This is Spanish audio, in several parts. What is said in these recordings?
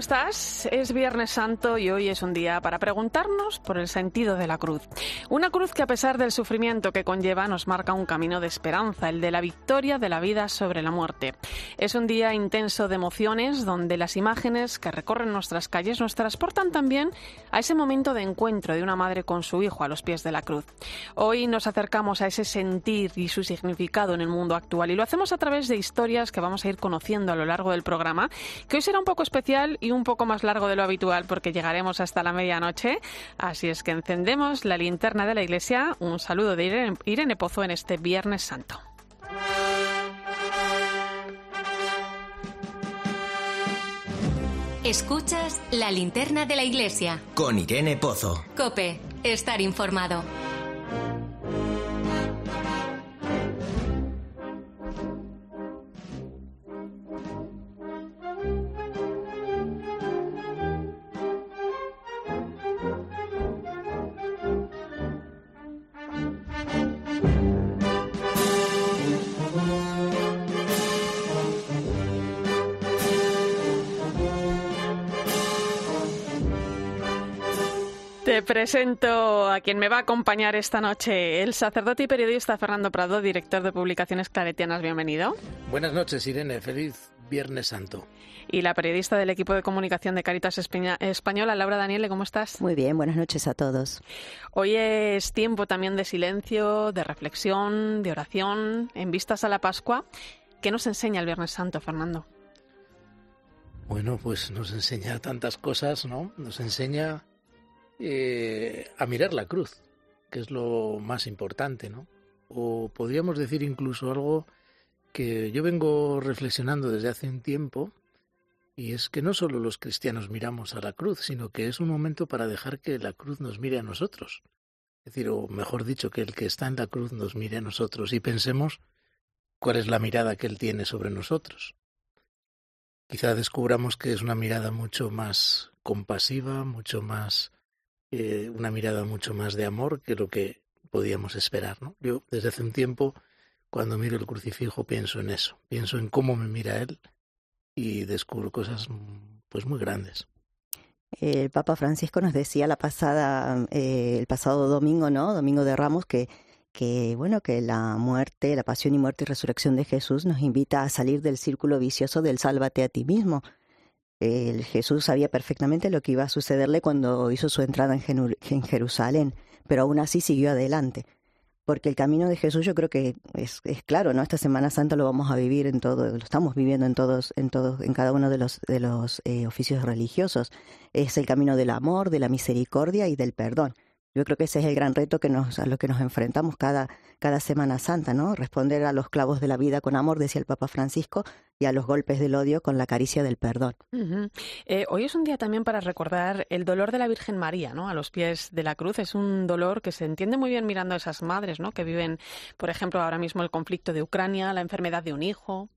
Estás? Es Viernes Santo y hoy es un día para preguntarnos por el sentido de la cruz. Una cruz que a pesar del sufrimiento que conlleva nos marca un camino de esperanza, el de la victoria de la vida sobre la muerte. Es un día intenso de emociones donde las imágenes que recorren nuestras calles nos transportan también a ese momento de encuentro de una madre con su hijo a los pies de la cruz. Hoy nos acercamos a ese sentir y su significado en el mundo actual y lo hacemos a través de historias que vamos a ir conociendo a lo largo del programa, que hoy será un poco especial y un poco más largo de lo habitual porque llegaremos hasta la medianoche. Así es que encendemos la linterna de la iglesia. Un saludo de Irene, Pozo en este Viernes Santo. Escuchas la linterna de la iglesia. Con Irene Pozo. Cope, estar informado. Te presento a quien me va a acompañar esta noche, el sacerdote y periodista Fernando Prado, director de publicaciones claretianas. Bienvenido. Buenas noches, Irene. Feliz Viernes Santo. Y la periodista del equipo de comunicación de Caritas Española, Laura Daniele, ¿cómo estás? Muy bien, buenas noches a todos. Hoy es tiempo también de silencio, de reflexión, de oración, en vistas a la Pascua. ¿Qué nos enseña el Viernes Santo, Fernando? Bueno, pues nos enseña tantas cosas, ¿no? Nos enseña eh, a mirar la cruz, que es lo más importante, ¿no? O podríamos decir incluso algo que yo vengo reflexionando desde hace un tiempo, y es que no solo los cristianos miramos a la cruz, sino que es un momento para dejar que la cruz nos mire a nosotros. Es decir, o mejor dicho, que el que está en la cruz nos mire a nosotros y pensemos cuál es la mirada que él tiene sobre nosotros. Quizá descubramos que es una mirada mucho más compasiva, mucho más eh, una mirada mucho más de amor que lo que podíamos esperar. ¿no? Yo desde hace un tiempo, cuando miro el crucifijo, pienso en eso, pienso en cómo me mira él y descubro cosas pues muy grandes. El Papa Francisco nos decía la pasada, eh, el pasado domingo, ¿no? Domingo de Ramos, que, que bueno, que la muerte, la pasión y muerte y resurrección de Jesús nos invita a salir del círculo vicioso del sálvate a ti mismo el Jesús sabía perfectamente lo que iba a sucederle cuando hizo su entrada en, Jerusalén, pero aún así siguió adelante. Porque el camino de Jesús yo creo que es, claro, ¿no? Esta Semana Santa lo vamos a vivir en todo, lo estamos viviendo en todos, en todos, en cada uno de los, de los eh, oficios religiosos. Es el camino del amor, de la misericordia y del perdón. Yo creo que ese es el gran reto que nos, a lo que nos enfrentamos cada, cada Semana Santa, ¿no? Responder a los clavos de la vida con amor, decía el Papa Francisco, y a los golpes del odio con la caricia del perdón. Eh, hoy es un día también para recordar el dolor de la Virgen María, ¿no? A los pies de la cruz. Es un dolor que se entiende muy bien mirando a esas madres, ¿no? Que viven, por ejemplo, ahora mismo el conflicto de Ucrania, la enfermedad de un hijo.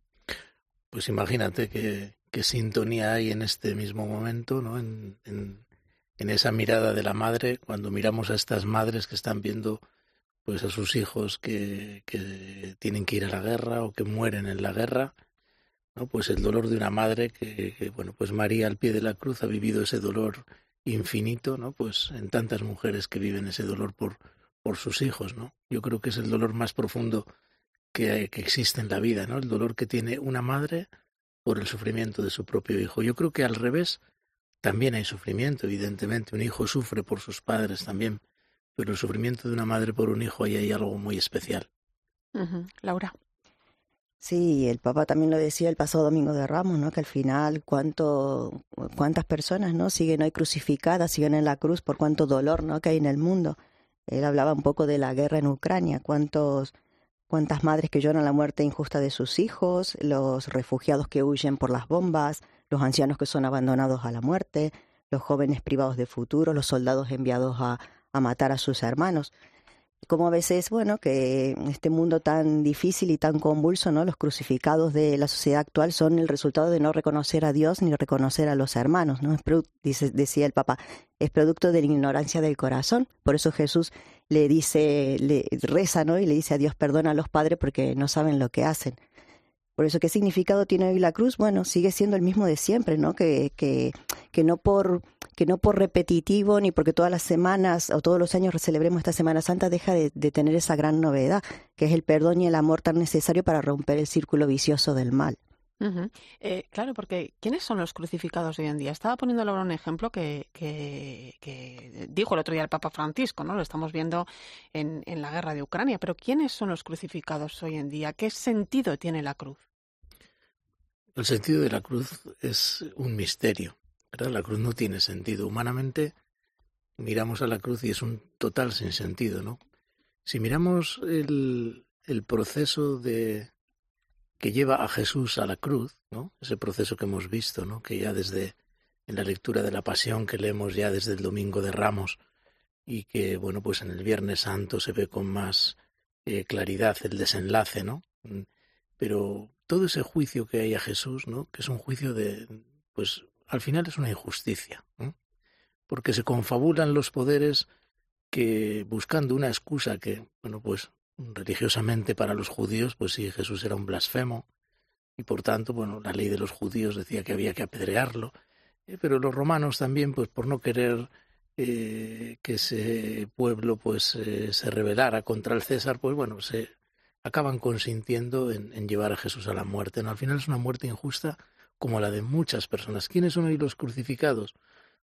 Pues imagínate qué, sintonía hay en este mismo momento, ¿no? en en esa mirada de la madre, cuando miramos a estas madres que están viendo pues a sus hijos que, que tienen que ir a la guerra o que mueren en la guerra, ¿no? Pues el dolor de una madre que, bueno, pues María al pie de la cruz ha vivido ese dolor infinito, ¿no? Pues en tantas mujeres que viven ese dolor por, por sus hijos, ¿no? Yo creo que es el dolor más profundo que, que existe en la vida, ¿no? El dolor que tiene una madre por el sufrimiento de su propio hijo. Yo creo que al revés, también hay sufrimiento, evidentemente. Un hijo sufre por sus padres también, pero el sufrimiento de una madre por un hijo ahí hay algo muy especial. Laura. Sí, el Papa también lo decía el pasado domingo de Ramos, ¿no? Que al final cuánto, cuántas personas, ¿no? Siguen hoy crucificadas, siguen en la cruz por cuánto dolor, ¿no? Que hay en el mundo. Él hablaba un poco de la guerra en Ucrania, cuántos, cuántas madres que lloran la muerte injusta de sus hijos, los refugiados que huyen por las bombas, los ancianos que son abandonados a la muerte, los jóvenes privados de futuro, los soldados enviados a, matar a sus hermanos. como a veces, bueno, que en este mundo tan difícil y tan convulso, ¿no? Los crucificados de la sociedad actual son el resultado de no reconocer a Dios ni reconocer a los hermanos, ¿no? dice, decía el Papa, es producto de la ignorancia del corazón. Por eso Jesús le dice, le reza, ¿no? Y le dice a Dios, perdona a los padres porque no saben lo que hacen. Por eso, ¿qué significado tiene hoy la cruz? Bueno, sigue siendo el mismo de siempre, ¿no? Que, que, que, no por, que no por repetitivo ni porque todas las semanas o todos los años celebremos esta Semana Santa deja de, tener esa gran novedad, que es el perdón y el amor tan necesario para romper el círculo vicioso del mal. Eh, claro, porque ¿quiénes son los crucificados hoy en día? Estaba poniéndole ahora un ejemplo que, que, dijo el otro día el Papa Francisco, ¿no? Lo estamos viendo en, en la guerra de Ucrania. Pero ¿quiénes son los crucificados hoy en día? ¿Qué sentido tiene la cruz? El sentido de la cruz es un misterio. ¿verdad? La cruz no tiene sentido. Humanamente miramos a la cruz y es un total sinsentido, ¿no? Si miramos el, el proceso de que lleva a Jesús a la cruz, ¿no? Ese proceso que hemos visto, ¿no? Que ya desde en la lectura de la Pasión que leemos ya desde el Domingo de Ramos y que bueno pues en el Viernes Santo se ve con más eh, claridad el desenlace, ¿no? Pero todo ese juicio que hay a Jesús, ¿no? Que es un juicio de, pues al final es una injusticia, porque se confabulan los poderes que buscando una excusa que, bueno, pues religiosamente para los judíos, pues sí, Jesús era un blasfemo y por tanto, bueno, la ley de los judíos decía que había que apedrearlo, eh, pero los romanos también, pues por no querer eh, que ese pueblo pues eh, se rebelara contra el César, pues bueno, se acaban consintiendo en, llevar a Jesús a la muerte. ¿no? Al final es una muerte injusta como la de muchas personas. ¿Quiénes son hoy los crucificados?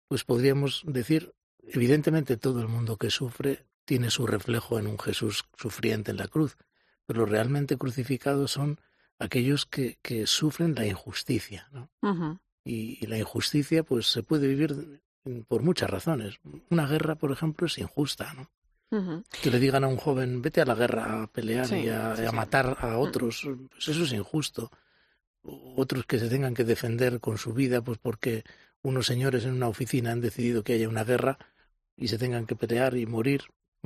Pues podríamos decir, evidentemente todo el mundo que sufre tiene su reflejo en un Jesús sufriente en la cruz, pero realmente crucificados son aquellos que, que sufren la injusticia. ¿no? y, y, la injusticia pues se puede vivir por muchas razones. Una guerra, por ejemplo, es injusta. ¿no? Que le digan a un joven, vete a la guerra a pelear y a, matar a otros, pues eso es injusto. Otros que se tengan que defender con su vida, pues porque unos señores en una oficina han decidido que haya una guerra y se tengan que pelear y morir,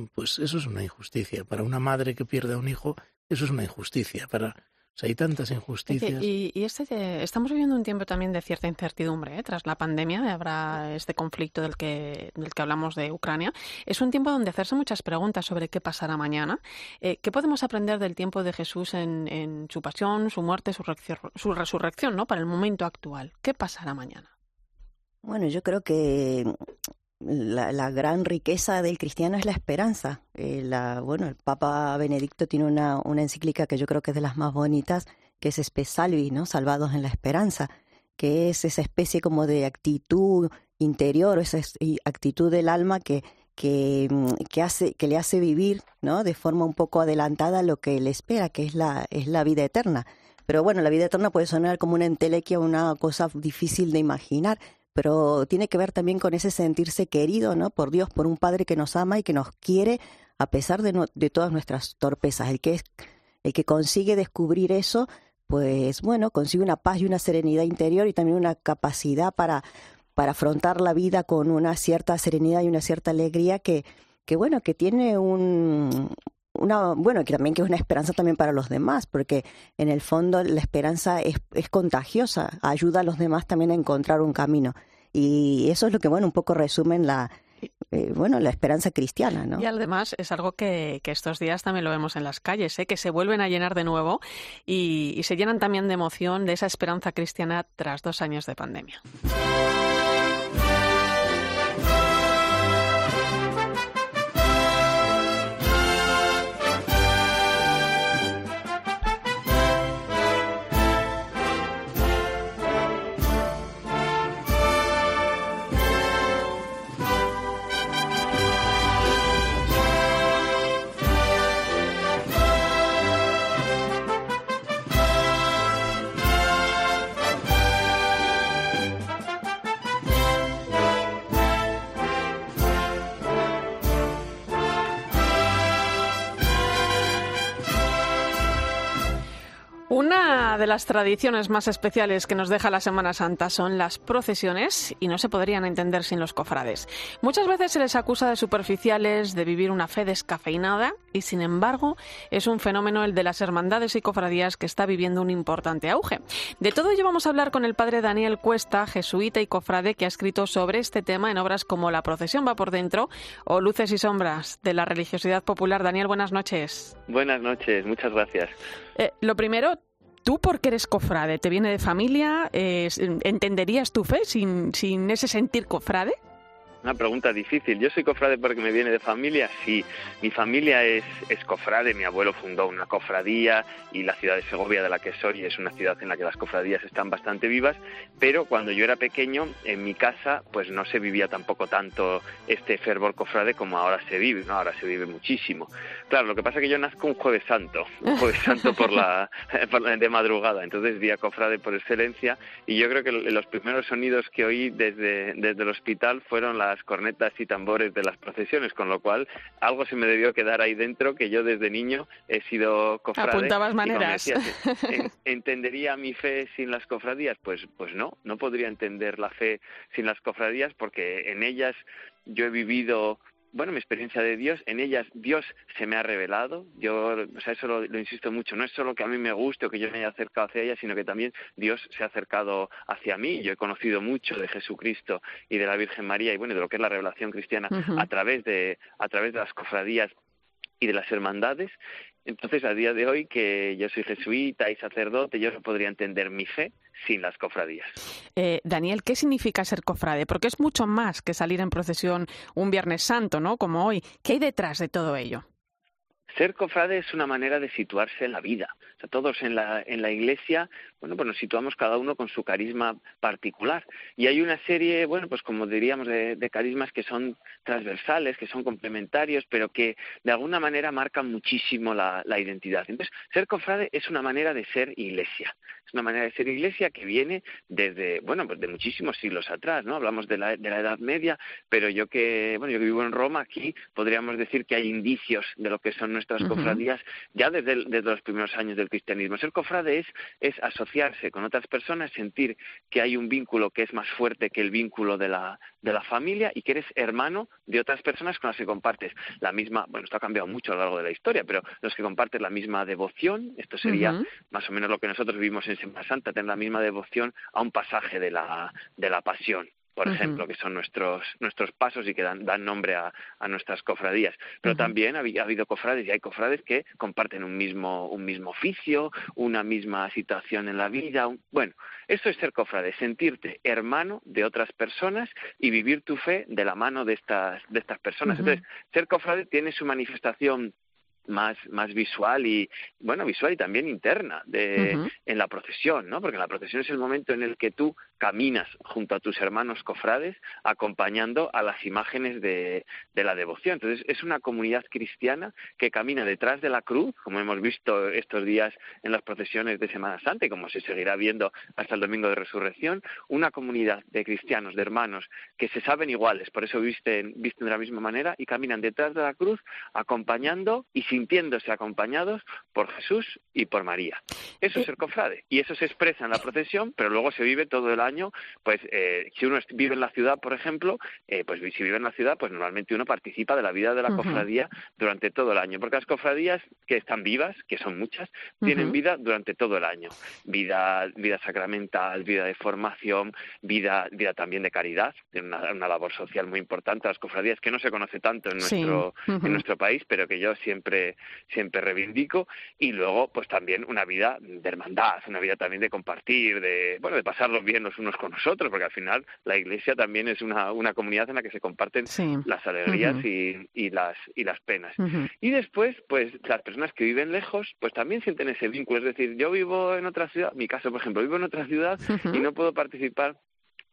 pues eso es una injusticia. Para una madre que pierde a un hijo, eso es una injusticia. Para hay tantas injusticias. Y, este, estamos viviendo un tiempo también de cierta incertidumbre ¿eh? tras la pandemia. Habrá este conflicto del que, del que hablamos de Ucrania. Es un tiempo donde hacerse muchas preguntas sobre qué pasará mañana. Eh, ¿Qué podemos aprender del tiempo de Jesús en, en su pasión, su muerte, su, su resurrección, ¿no? Para el momento actual. ¿Qué pasará mañana? Bueno, yo creo que la, gran riqueza del cristiano es la esperanza. Eh, la, bueno, el Papa Benedicto tiene una, una, encíclica que yo creo que es de las más bonitas, que es Spe Salvi, ¿no? Salvados en la esperanza, que es esa especie como de actitud interior, esa actitud del alma que, que, mm, que, hace, que le hace vivir, ¿no? De forma un poco adelantada lo que le espera, que es la, es la vida eterna. Pero bueno, la vida eterna puede sonar como una entelequia, una cosa difícil de imaginar, pero tiene que ver también con ese sentirse querido, ¿no? Por Dios, por un Padre que nos ama y que nos quiere a pesar de, de todas nuestras torpezas. El que, es, el que consigue descubrir eso, pues bueno, consigue una paz y una serenidad interior y también una capacidad para, para afrontar la vida con una cierta serenidad y una cierta alegría que, que bueno, que tiene un, una, bueno, que también que es una esperanza también para los demás, porque en el fondo la esperanza es, es contagiosa, ayuda a los demás también a encontrar un camino. Y eso es lo que, bueno, un poco resumen la, eh, bueno, la esperanza cristiana, ¿no? Y además es algo que, que, estos días también lo vemos en las calles, ¿eh? que se vuelven a llenar de nuevo y, y se llenan también de emoción de esa esperanza cristiana tras dos años de pandemia. Una de las tradiciones más especiales que nos deja la Semana Santa son las procesiones y no se podrían entender sin los cofrades. Muchas veces se les acusa de superficiales, de vivir una fe descafeinada y sin embargo es un fenómeno el de las hermandades y cofradías que está viviendo un importante auge. De todo ello vamos a hablar con el padre Daniel Cuesta, jesuita y cofrade, que ha escrito sobre este tema en obras como La procesión va por dentro o Luces y sombras de la religiosidad popular. Daniel, buenas noches. Buenas noches, muchas gracias. Eh, lo primero, ¿tú por qué eres cofrade? ¿Te viene de familia? Eh, ¿Entenderías tu fe sin, sin ese sentir cofrade? Una pregunta difícil. ¿Yo soy cofrade porque me viene de familia? Sí. Mi familia es, es cofrade. Mi abuelo fundó una cofradía y la ciudad de Segovia, de la que soy, es una ciudad en la que las cofradías están bastante vivas. Pero cuando yo era pequeño, en mi casa, pues no se vivía tampoco tanto este fervor cofrade como ahora se vive. ¿no? Ahora se vive muchísimo. Claro, lo que pasa es que yo nazco un jueves santo, un jueves santo por la, de madrugada. Entonces, día cofrade por excelencia. Y yo creo que los primeros sonidos que oí desde, desde el hospital fueron las cornetas y tambores de las procesiones, con lo cual algo se me debió quedar ahí dentro que yo desde niño he sido cofrade. Apuntabas maneras. ¿Entendería mi fe sin las cofradías? Pues, pues no, no podría entender la fe sin las cofradías porque en ellas yo he vivido bueno, mi experiencia de Dios, en ellas Dios se me ha revelado. Yo, o sea, eso lo, insisto mucho. No es solo que a mí me guste o que yo me haya acercado hacia ella, sino que también Dios se ha acercado hacia mí. Yo he conocido mucho de Jesucristo y de la Virgen María y bueno, de lo que es la revelación cristiana a través de a través de las cofradías y de las hermandades. Entonces, a día de hoy, que yo soy jesuita y sacerdote, yo no podría entender mi fe sin las cofradías. Eh, Daniel, ¿qué significa ser cofrade? Porque es mucho más que salir en procesión un Viernes Santo, ¿no? Como hoy. ¿Qué hay detrás de todo ello? Ser cofrade es una manera de situarse en la vida. O sea, todos en la, en la iglesia, bueno, pues nos situamos cada uno con su carisma particular. Y hay una serie, bueno, pues como diríamos, de, carismas que son transversales, que son complementarios, pero que de alguna manera marcan muchísimo la, identidad. Entonces, ser cofrade es una manera de ser iglesia. Es una manera de ser iglesia que viene desde, bueno, pues de muchísimos siglos atrás, ¿no? Hablamos de la, de la Edad Media, pero yo que, bueno, yo que vivo en Roma, aquí podríamos decir que hay indicios de lo que son nuestras cofradías ya desde, los primeros años del cristianismo. Ser cofrade es, es asociarse con otras personas, sentir que hay un vínculo que es más fuerte que el vínculo de la, de la familia y que eres hermano de otras personas con las que compartes la misma, bueno, esto ha cambiado mucho a lo largo de la historia, pero los que compartes la misma devoción, esto sería más o menos lo que nosotros vivimos en Semana Santa, tener la misma devoción a un pasaje de la, de la pasión por ejemplo, que son nuestros, nuestros pasos y que dan, dan nombre a, a, nuestras cofradías. Pero también ha, ha, habido cofrades y hay cofrades que comparten un mismo, un mismo oficio, una misma situación en la vida. bueno, eso es ser cofrade, sentirte hermano de otras personas y vivir tu fe de la mano de estas, de estas personas. Entonces, ser cofrade tiene su manifestación más, más visual y, bueno, visual y también interna de, en la procesión, ¿no? Porque la procesión es el momento en el que tú caminas junto a tus hermanos cofrades acompañando a las imágenes de, de la devoción. Entonces, es una comunidad cristiana que camina detrás de la cruz, como hemos visto estos días en las procesiones de Semana Santa y como se seguirá viendo hasta el domingo de resurrección, una comunidad de cristianos, de hermanos, que se saben iguales, por eso visten, visten de la misma manera y caminan detrás de la cruz acompañando y sintiéndose acompañados por Jesús y por María. Eso es el cofrade y eso se expresa en la procesión, pero luego se vive todo el año. Pues eh, si uno vive en la ciudad, por ejemplo, eh, pues si vive en la ciudad, pues normalmente uno participa de la vida de la cofradía durante todo el año, porque las cofradías que están vivas, que son muchas, tienen vida durante todo el año, vida vida sacramental, vida de formación, vida vida también de caridad, tienen una, labor social muy importante. Las cofradías que no se conoce tanto en nuestro en nuestro país, pero que yo siempre siempre, reivindico. Y luego pues también una vida de hermandad, una vida también de compartir, de bueno, de pasarlos bien los unos con los otros, porque al final la iglesia también es una, una comunidad en la que se comparten las alegrías y, y, las y las penas. Y después, pues las personas que viven lejos, pues también sienten ese vínculo, es decir, yo vivo en otra ciudad, mi caso por ejemplo, vivo en otra ciudad y no puedo participar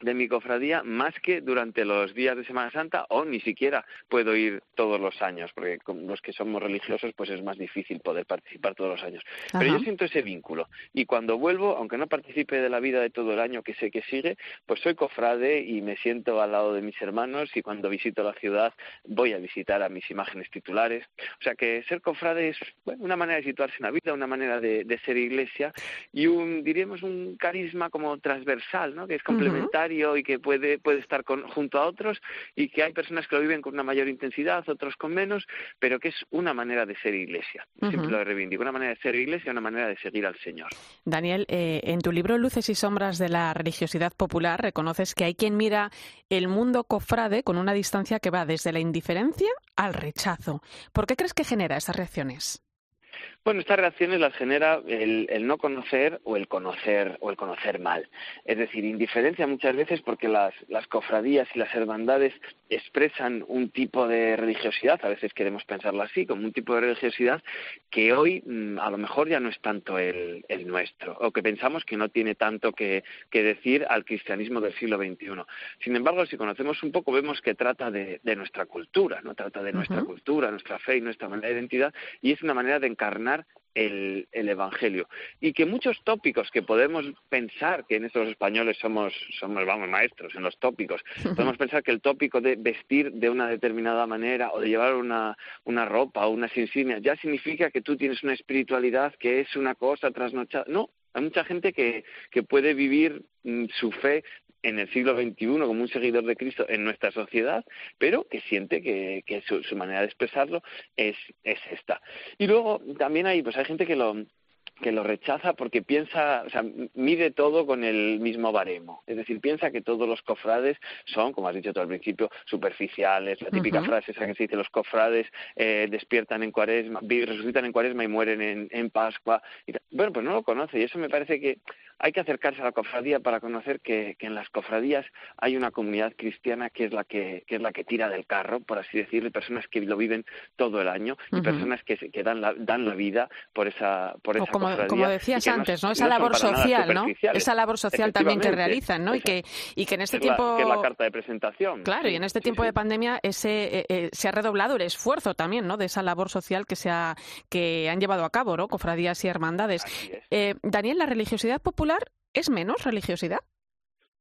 de mi cofradía más que durante los días de Semana Santa o ni siquiera puedo ir todos los años porque con los que somos religiosos pues es más difícil poder participar todos los años. Pero yo siento ese vínculo y cuando vuelvo aunque no participe de la vida de todo el año que sé que sigue pues soy cofrade y me siento al lado de mis hermanos y cuando visito la ciudad voy a visitar a mis imágenes titulares. O sea que ser cofrade es una manera de situarse en la vida una manera de, ser iglesia y un diríamos un carisma como transversal ¿no? que es complementario y que puede, puede estar junto a otros y que hay personas que lo viven con una mayor intensidad, otros con menos, pero que es una manera de ser iglesia. Siempre lo reivindico, una manera de ser iglesia, una manera de seguir al Señor. Daniel, eh, en tu libro Luces y Sombras de la Religiosidad Popular reconoces que hay quien mira el mundo cofrade con una distancia que va desde la indiferencia al rechazo. ¿Por qué crees que genera esas reacciones? Bueno, estas reacciones las genera el, no conocer o el conocer o el conocer mal. Es decir, indiferencia muchas veces porque las, las cofradías y las hermandades expresan un tipo de religiosidad, a veces queremos pensarlo así, como un tipo de religiosidad que hoy mm, a lo mejor ya no es tanto el, el nuestro, o que pensamos que no tiene tanto que, que, decir al cristianismo del siglo XXI. Sin embargo, si conocemos un poco, vemos que trata de, de nuestra cultura, no trata de nuestra cultura, nuestra fe y nuestra manera de identidad, y es una manera de encarnar el, Evangelio. Y que muchos tópicos que podemos pensar que en estos españoles somos, somos, vamos, maestros en los tópicos, podemos pensar que el tópico de vestir de una determinada manera o de llevar una, una ropa o unas insignias ya significa que tú tienes una espiritualidad que es una cosa trasnochada. No, hay mucha gente que, que puede vivir mm, su fe en el siglo XXI como un seguidor de Cristo en nuestra sociedad, pero que siente que, su, manera de expresarlo es, es esta. Y luego también hay, pues hay gente que lo, que lo rechaza porque piensa, o sea, mide todo con el mismo baremo. Es decir, piensa que todos los cofrades son, como has dicho tú al principio, superficiales. La típica frase esa que se dice, los cofrades eh, despiertan en cuaresma, resucitan en cuaresma y mueren en, en Pascua. bueno, pues no lo conoce y eso me parece que hay que acercarse a la cofradía para conocer que, en las cofradías hay una comunidad cristiana que es la que, es la que tira del carro, por así decirlo, personas que lo viven todo el año y personas que, que dan, la, dan la vida por esa, por esa como, Como decías antes, ¿no? Esa labor social, ¿no? Esa labor social también que realizan, ¿no? Y que, y que en este tiempo... que es la carta de presentación. Claro, y en este tiempo de pandemia ese, eh, eh, se ha redoblado el esfuerzo también, ¿no? De esa labor social que, se ha, que han llevado a cabo, ¿no? Cofradías y hermandades. Eh, Daniel, la religiosidad popular ¿Es menos religiosidad?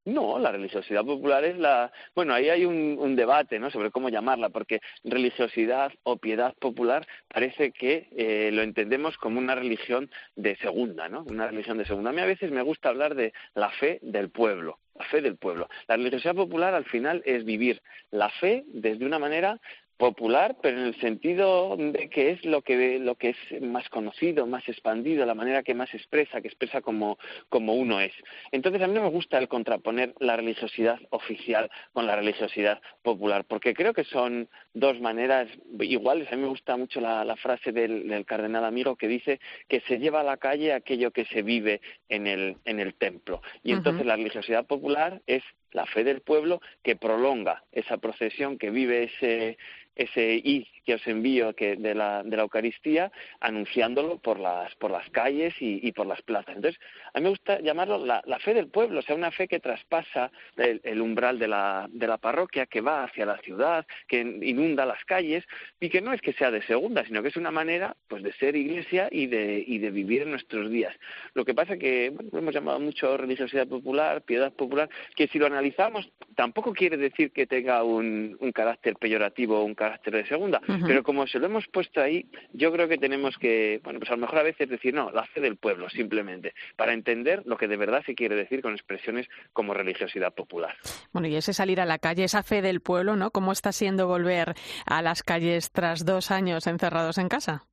No, la religiosidad popular es la. Bueno, ahí hay un, debate, ¿no? Sobre cómo llamarla, porque religiosidad o piedad popular parece que eh, lo entendemos como una religión de segunda, ¿no? Una religión de segunda. A mí a veces me gusta hablar de la fe del pueblo, la fe del pueblo. La religiosidad popular al final es vivir la fe desde una manera popular, pero en el sentido de que es lo que lo que es más conocido, más expandido, la manera que más expresa, que expresa como, como uno es. Entonces a mí no me gusta el contraponer la religiosidad oficial con la religiosidad popular, porque creo que son dos maneras iguales. A mí me gusta mucho la, frase del, cardenal amigo que dice que se lleva a la calle aquello que se vive en el, en el templo. Y entonces la religiosidad popular es la fe del pueblo que prolonga esa procesión, que vive ese, ese I que os envío que de, la, de la Eucaristía, anunciándolo por las, por las calles y, por las plazas. Entonces, a mí me gusta llamarlo la, fe del pueblo, o sea, una fe que traspasa el, umbral de la, de la parroquia, que va hacia la ciudad, que inunda las calles, y que no es que sea de segunda, sino que es una manera pues de ser iglesia y de, y de vivir nuestros días. Lo que pasa que, bueno, hemos llamado mucho religiosidad popular, piedad popular, que si lo analizamos, tampoco quiere decir que tenga un, un carácter peyorativo un carácter carácter de segunda. Pero como se lo hemos puesto ahí, yo creo que tenemos que, bueno, pues a lo mejor a veces decir, no, la fe del pueblo, simplemente, para entender lo que de verdad se quiere decir con expresiones como religiosidad popular. Bueno, y ese salir a la calle, esa fe del pueblo, ¿no? ¿Cómo está siendo volver a las calles tras dos años encerrados en casa?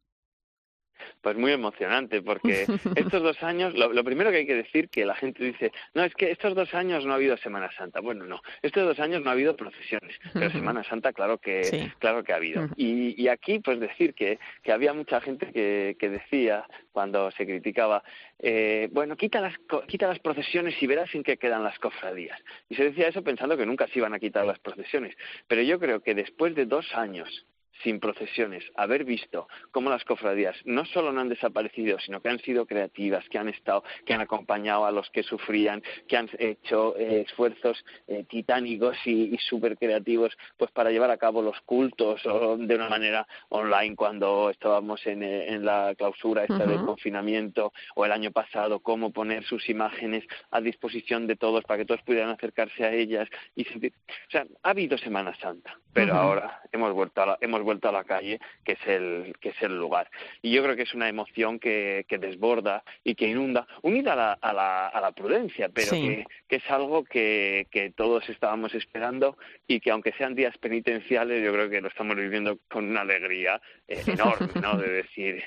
Pues muy emocionante, porque estos dos años, lo, primero que hay que decir que la gente dice, no, es que estos dos años no ha habido Semana Santa. Bueno, no, estos dos años no ha habido procesiones, pero Semana Santa claro que, claro que ha habido. Y, aquí, pues decir que, que había mucha gente que, que decía, cuando se criticaba, eh, bueno, quita las, quita las procesiones y verás en qué quedan las cofradías. Y se decía eso pensando que nunca se iban a quitar las procesiones. Pero yo creo que después de dos años sin procesiones, haber visto cómo las cofradías no solo no han desaparecido, sino que han sido creativas, que han estado, que han acompañado a los que sufrían, que han hecho eh, esfuerzos eh, titánicos y, y súper creativos pues para llevar a cabo los cultos o de una manera online cuando estábamos en, eh, la clausura esta del confinamiento o el año pasado, cómo poner sus imágenes a disposición de todos para que todos pudieran acercarse a ellas y sentir, o sea, ha habido Semana Santa, pero ahora hemos vuelto a la, hemos vuelto a la calle, que es el que es el lugar. Y yo creo que es una emoción que, que desborda y que inunda, unida a la, a la, a la prudencia, pero que, que, es algo que, que todos estábamos esperando y que aunque sean días penitenciales, yo creo que lo estamos viviendo con una alegría eh, enorme, ¿no? De decir,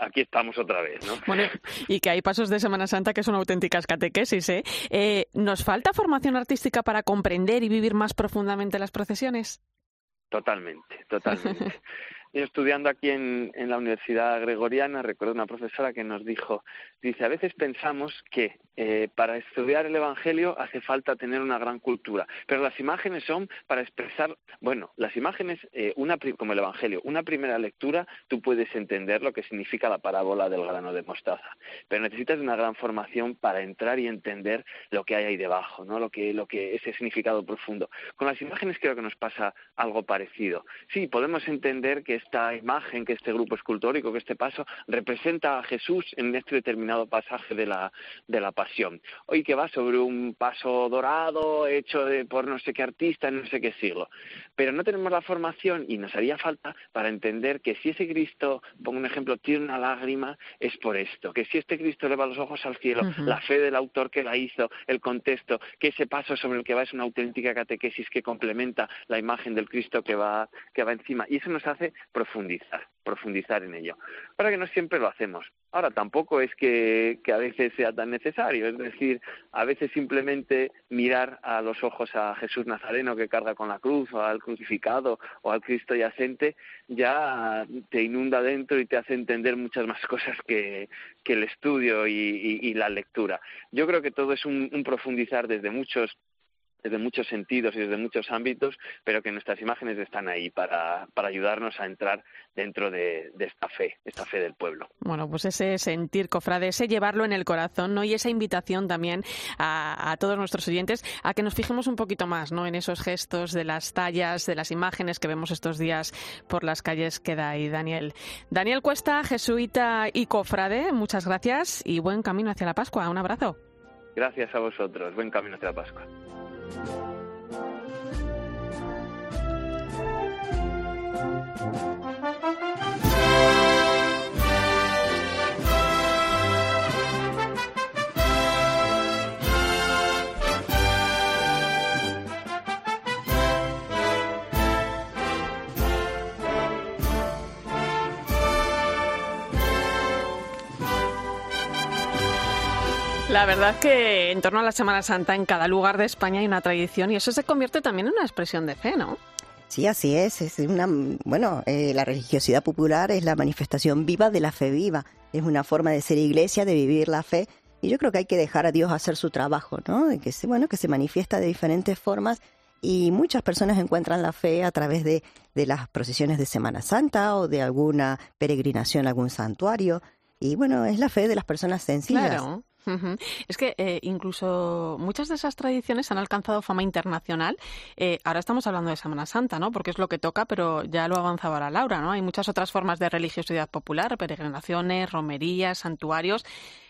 aquí estamos otra vez, ¿no? Bueno, y que hay pasos de Semana Santa que son auténticas catequesis, ¿eh? eh ¿Nos falta formación artística para comprender y vivir más profundamente las procesiones? Totalmente, totalmente. Yo estudiando aquí en, en, la Universidad Gregoriana, recuerdo una profesora que nos dijo, dice, a veces pensamos que eh, para estudiar el Evangelio hace falta tener una gran cultura, pero las imágenes son para expresar, bueno, las imágenes, eh, una, como el Evangelio, una primera lectura, tú puedes entender lo que significa la parábola del grano de mostaza, pero necesitas una gran formación para entrar y entender lo que hay ahí debajo, ¿no? Lo que, lo que ese significado profundo. Con las imágenes creo que nos pasa algo parecido. Sí, podemos entender que esta imagen, que este grupo escultórico, que este paso representa a Jesús en este determinado pasaje de la, de la pasión. Hoy que va sobre un paso dorado hecho de, por no sé qué artista en no sé qué siglo. Pero no tenemos la formación y nos haría falta para entender que si ese Cristo, pongo un ejemplo, tiene una lágrima, es por esto. Que si este Cristo eleva los ojos al cielo, la fe del autor que la hizo, el contexto, que ese paso sobre el que va es una auténtica catequesis que complementa la imagen del Cristo que va, que va encima. Y eso nos hace profundizar, profundizar en ello. Para que no siempre lo hacemos. Ahora, tampoco es que, que, a veces sea tan necesario, es decir, a veces simplemente mirar a los ojos a Jesús Nazareno que carga con la cruz, o al crucificado, o al Cristo yacente, ya te inunda dentro y te hace entender muchas más cosas que, que el estudio y, y, y, la lectura. Yo creo que todo es un, un profundizar desde muchos desde muchos sentidos y desde muchos ámbitos, pero que nuestras imágenes están ahí para, para ayudarnos a entrar dentro de, de, esta fe, esta fe del pueblo. Bueno, pues ese sentir, cofrade, ese llevarlo en el corazón, ¿no? Y esa invitación también a, a, todos nuestros oyentes a que nos fijemos un poquito más, ¿no? En esos gestos de las tallas, de las imágenes que vemos estos días por las calles que da ahí Daniel. Daniel Cuesta, jesuita y cofrade, muchas gracias y buen camino hacia la Pascua. Un abrazo. Gracias a vosotros. Buen camino hacia la Pascua. Thank you. La verdad que en torno a la Semana Santa en cada lugar de España hay una tradición y eso se convierte también en una expresión de fe, ¿no? Sí, así es. Es una, bueno, eh, la religiosidad popular es la manifestación viva de la fe viva. Es una forma de ser iglesia, de vivir la fe. Y yo creo que hay que dejar a Dios hacer su trabajo, ¿no? Que se, bueno, que se manifiesta de diferentes formas y muchas personas encuentran la fe a través de, de las procesiones de Semana Santa o de alguna peregrinación a algún santuario. Y bueno, es la fe de las personas sencillas. Claro. Es que eh, incluso muchas de esas tradiciones han alcanzado fama internacional. Eh, ahora estamos hablando de Semana Santa, ¿no? Porque es lo que toca, pero ya lo avanzaba ahora Laura, ¿no? Hay muchas otras formas de religiosidad popular, peregrinaciones, romerías, santuarios.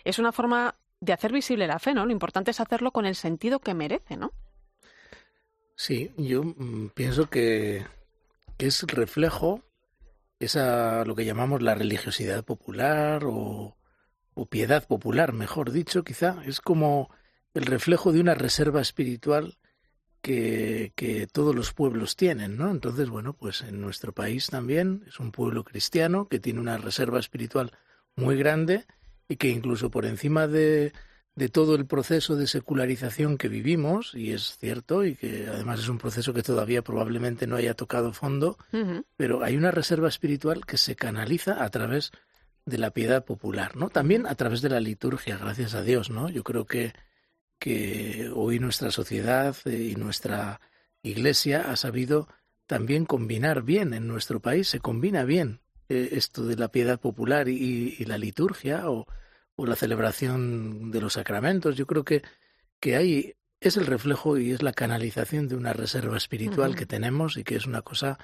Es una forma de hacer visible la fe, ¿no? Lo importante es hacerlo con el sentido que merece, ¿no? Sí, yo mmm, pienso que, que es reflejo esa lo que llamamos la religiosidad popular o o piedad popular, mejor dicho, quizá, es como el reflejo de una reserva espiritual que, que, todos los pueblos tienen, ¿no? Entonces, bueno, pues en nuestro país también es un pueblo cristiano que tiene una reserva espiritual muy grande y que incluso por encima de, de todo el proceso de secularización que vivimos, y es cierto, y que además es un proceso que todavía probablemente no haya tocado fondo, uh -huh. pero hay una reserva espiritual que se canaliza a través de la piedad popular, ¿no? También a través de la liturgia, gracias a Dios, ¿no? Yo creo que, que hoy nuestra sociedad y nuestra iglesia ha sabido también combinar bien en nuestro país, se combina bien eh, esto de la piedad popular y, la liturgia o, la celebración de los sacramentos. Yo creo que, que hay, es el reflejo y es la canalización de una reserva espiritual que tenemos y que es una cosa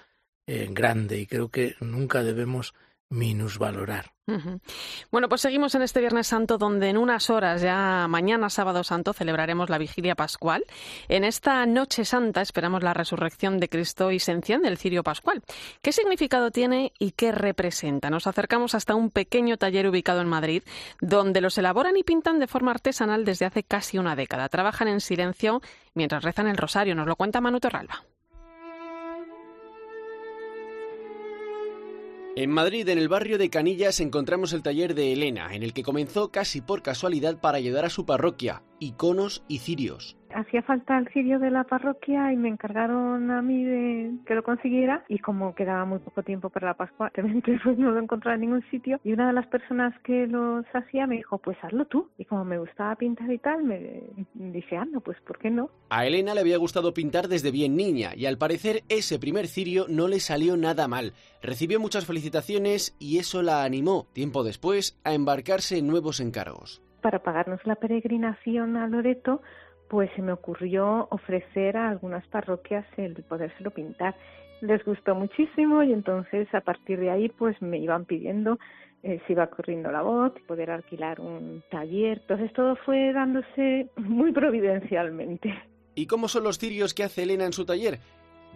eh, grande y creo que nunca debemos minusvalorar. Bueno, pues seguimos en este Viernes Santo donde en unas horas, ya mañana sábado santo, celebraremos la vigilia pascual. En esta noche santa esperamos la resurrección de Cristo y se enciende el cirio pascual. ¿Qué significado tiene y qué representa? Nos acercamos hasta un pequeño taller ubicado en Madrid donde los elaboran y pintan de forma artesanal desde hace casi una década. Trabajan en silencio mientras rezan el rosario. Nos lo cuenta Manu Torralba. En Madrid, en el barrio de Canillas, encontramos el taller de Elena, en el que comenzó casi por casualidad para ayudar a su parroquia, iconos y cirios hacía falta el cirio de la parroquia y me encargaron a mí de que lo consiguiera y como quedaba muy poco tiempo para la Pascua, pues no lo encontraba en ningún sitio y una de las personas que los hacía me dijo, pues hazlo tú. Y como me gustaba pintar y tal, me dije, anda, pues ¿por qué no? A Elena le había gustado pintar desde bien niña y al parecer ese primer cirio no le salió nada mal. Recibió muchas felicitaciones y eso la animó, tiempo después, a embarcarse en nuevos encargos. Para pagarnos la peregrinación a Loreto, pues se me ocurrió ofrecer a algunas parroquias el podérselo pintar. Les gustó muchísimo y entonces a partir de ahí pues me iban pidiendo eh, se iba corriendo la voz, poder alquilar un taller. Entonces todo fue dándose muy providencialmente. ¿Y cómo son los cirios que hace Elena en su taller?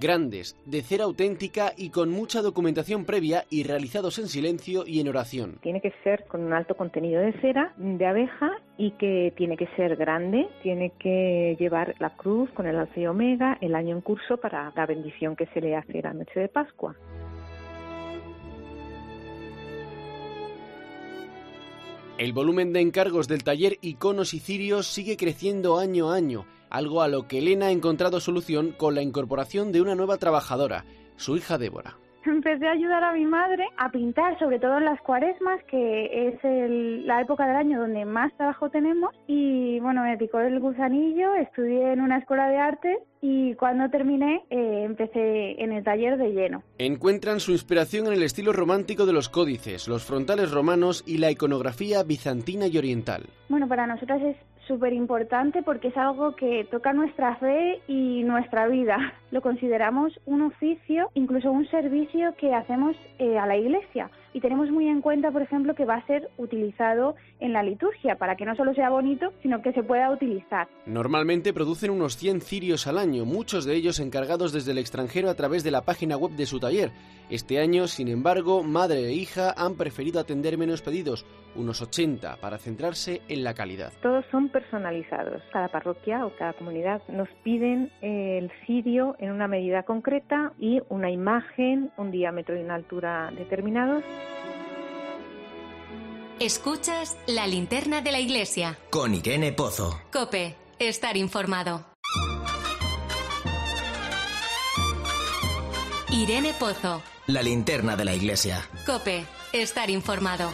Grandes, de cera auténtica y con mucha documentación previa y realizados en silencio y en oración. Tiene que ser con un alto contenido de cera, de abeja y que tiene que ser grande, tiene que llevar la cruz con el alfa y omega, el año en curso para la bendición que se le hace la noche de Pascua. El volumen de encargos del taller Iconos y Cirios sigue creciendo año a año algo a lo que Elena ha encontrado solución con la incorporación de una nueva trabajadora, su hija Débora. Empecé a ayudar a mi madre a pintar, sobre todo en las cuaresmas, que es la época del año donde más trabajo tenemos. Y bueno, me picó el gusanillo, estudié en una escuela de arte y cuando terminé eh, empecé en el taller de lleno. Encuentran su inspiración en el estilo romántico de los códices, los frontales romanos y la iconografía bizantina y oriental. Bueno, para nosotras es súper importante porque es algo que toca nuestra fe y nuestra vida. Lo consideramos un oficio, incluso un servicio que hacemos eh, a la iglesia y tenemos muy en cuenta, por ejemplo, que va a ser utilizado en la liturgia para que no solo sea bonito, sino que se pueda utilizar. Normalmente producen unos 100 cirios al año, muchos de ellos encargados desde el extranjero a través de la página web de su taller. Este año, sin embargo, madre e hija han preferido atender menos pedidos, unos 80, para centrarse en la calidad. Todos son personalizados. Cada parroquia o cada comunidad nos piden el cirio en una medida concreta y una imagen, un diámetro y una altura determinados. Escuchas la linterna de la iglesia. Con Irene Pozo. Cope, estar informado. Irene Pozo. La linterna de la iglesia. Cope, estar informado.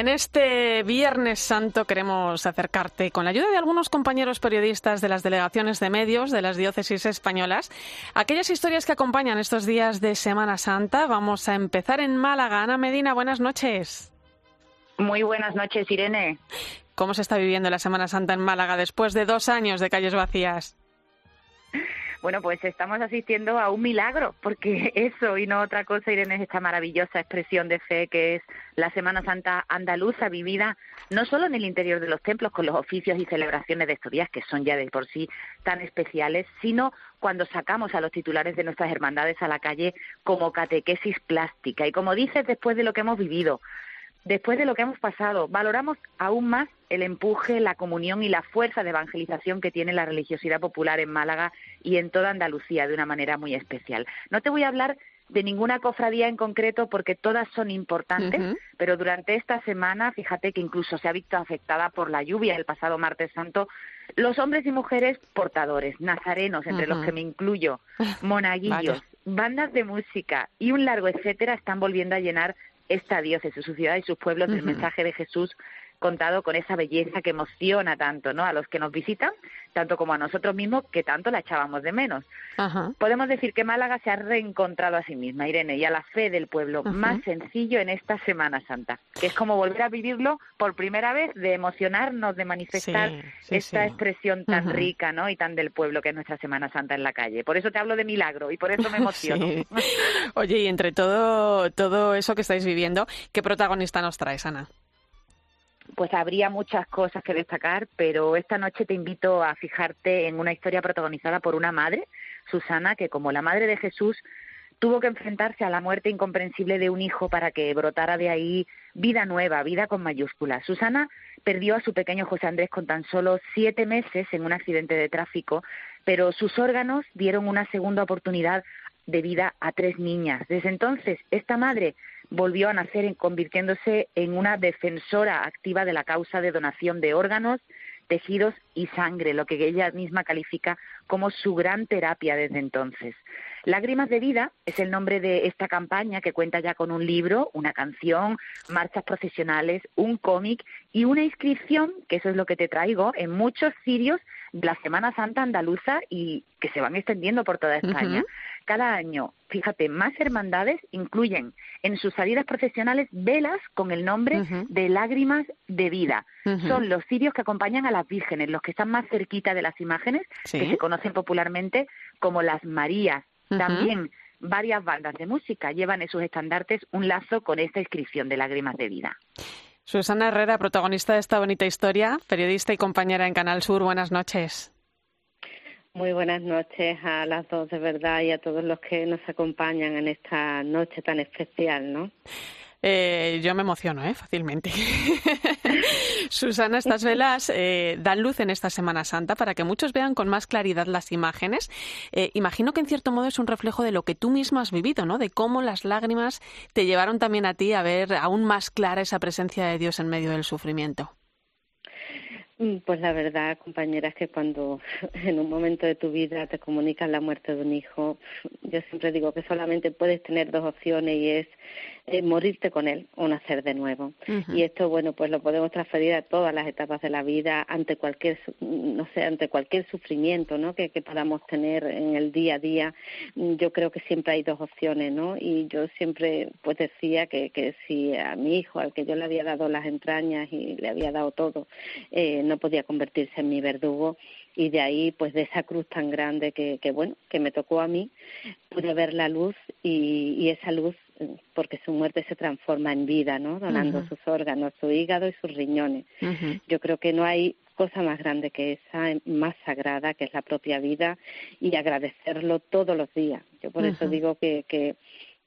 En este Viernes Santo queremos acercarte, con la ayuda de algunos compañeros periodistas de las delegaciones de medios de las diócesis españolas, aquellas historias que acompañan estos días de Semana Santa. Vamos a empezar en Málaga. Ana Medina, buenas noches. Muy buenas noches, Irene. ¿Cómo se está viviendo la Semana Santa en Málaga después de dos años de calles vacías? Bueno, pues estamos asistiendo a un milagro, porque eso y no otra cosa, Irene, es esta maravillosa expresión de fe que es la Semana Santa andaluza vivida no solo en el interior de los templos con los oficios y celebraciones de estos días que son ya de por sí tan especiales, sino cuando sacamos a los titulares de nuestras hermandades a la calle como catequesis plástica. Y como dices, después de lo que hemos vivido, después de lo que hemos pasado, valoramos aún más el empuje, la comunión y la fuerza de evangelización que tiene la religiosidad popular en Málaga y en toda Andalucía de una manera muy especial. No te voy a hablar de ninguna cofradía en concreto porque todas son importantes, pero durante esta semana, fíjate que incluso se ha visto afectada por la lluvia el pasado martes santo, los hombres y mujeres portadores, nazarenos, entre los que me incluyo, monaguillos, bandas de música y un largo etcétera están volviendo a llenar esta diócesis, su ciudad y sus pueblos del mensaje de Jesús contado con esa belleza que emociona tanto ¿no? a los que nos visitan, tanto como a nosotros mismos que tanto la echábamos de menos. Podemos decir que Málaga se ha reencontrado a sí misma, Irene, y a la fe del pueblo más sencillo en esta Semana Santa, que es como volver a vivirlo por primera vez, de emocionarnos, de manifestar esta expresión tan rica ¿no? y tan del pueblo que es nuestra Semana Santa en la calle. Por eso te hablo de milagro y por eso me emociono. Oye, y entre todo, todo eso que estáis viviendo, ¿qué protagonista nos traes, Ana? Pues habría muchas cosas que destacar, pero esta noche te invito a fijarte en una historia protagonizada por una madre, Susana, que como la madre de Jesús tuvo que enfrentarse a la muerte incomprensible de un hijo para que brotara de ahí vida nueva, vida con mayúsculas. Susana perdió a su pequeño José Andrés con tan solo siete meses en un accidente de tráfico, pero sus órganos dieron una segunda oportunidad de vida a tres niñas. Desde entonces, esta madre volvió a nacer convirtiéndose en una defensora activa de la causa de donación de órganos, tejidos y sangre, lo que ella misma califica como su gran terapia desde entonces. Lágrimas de Vida es el nombre de esta campaña que cuenta ya con un libro, una canción, marchas profesionales, un cómic y una inscripción, que eso es lo que te traigo, en muchos sirios de la Semana Santa andaluza y que se van extendiendo por toda España. Cada año, fíjate, más hermandades incluyen en sus salidas profesionales velas con el nombre de Lágrimas de Vida. Son los cirios que acompañan a las vírgenes, los que están más cerquita de las imágenes, que se conocen popularmente como las Marías también varias bandas de música llevan en sus estandartes un lazo con esta inscripción de lágrimas de vida. Susana Herrera, protagonista de esta bonita historia, periodista y compañera en Canal Sur, buenas noches. Muy buenas noches a las dos de verdad y a todos los que nos acompañan en esta noche tan especial, ¿no? Eh, yo me emociono, ¿eh? Fácilmente. Susana, estas velas eh, dan luz en esta Semana Santa para que muchos vean con más claridad las imágenes. Eh, imagino que en cierto modo es un reflejo de lo que tú misma has vivido, ¿no? De cómo las lágrimas te llevaron también a ti a ver aún más clara esa presencia de Dios en medio del sufrimiento. Mm, pues la verdad, compañera, es que cuando en un momento de tu vida te comunican la muerte de un hijo, yo siempre digo que solamente puedes tener dos opciones y es eh, morirte con él o nacer de nuevo. Y esto, bueno, pues lo podemos transferir a todas las etapas de la vida, ante cualquier, no sé, ante cualquier sufrimiento, ¿no? Que, que podamos tener en el día a día. Yo creo que siempre hay dos opciones, ¿no? Y yo siempre, pues decía que, que si a mi hijo, al que yo le había dado las entrañas y le había dado todo, eh, no podía convertirse en mi verdugo, y de ahí pues de esa cruz tan grande que, que bueno que me tocó a mí pude ver la luz y, y esa luz porque su muerte se transforma en vida no donando sus órganos su hígado y sus riñones. Yo creo que no hay cosa más grande que esa más sagrada que es la propia vida y agradecerlo todos los días. Yo por eso digo que, que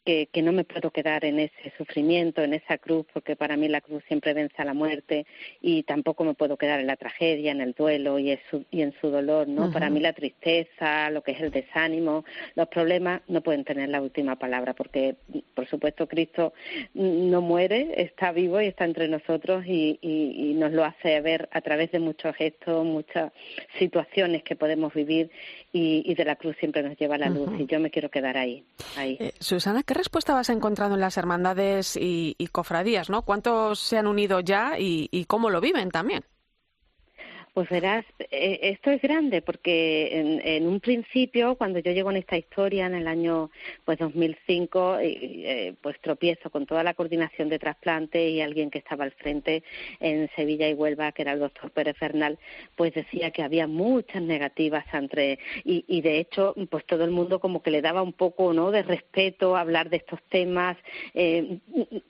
que, que, no me puedo quedar en ese sufrimiento, en esa cruz, porque para mí la cruz siempre vence a la muerte y tampoco me puedo quedar en la tragedia, en el duelo y en su, y en su dolor, ¿no? Para mí la tristeza, lo que es el desánimo, los problemas no pueden tener la última palabra, porque por supuesto Cristo no muere, está vivo y está entre nosotros y, y, y nos lo hace ver a través de muchos gestos, muchas situaciones que podemos vivir y, y de la cruz siempre nos lleva la luz y yo me quiero quedar ahí. ahí. Eh, Susana, ¿qué respuesta vas encontrando en las hermandades y, y cofradías? ¿no? ¿Cuántos se han unido ya y, y cómo lo viven también? Pues verás, eh, esto es grande porque en, en, un principio, cuando yo llego en esta historia en el año pues 2005, eh, pues tropiezo con toda la coordinación de trasplante y alguien que estaba al frente en Sevilla y Huelva, que era el doctor Pérez Fernal, pues decía que había muchas negativas entre y, y de hecho, pues todo el mundo como que le daba un poco, ¿no? De respeto hablar de estos temas, eh,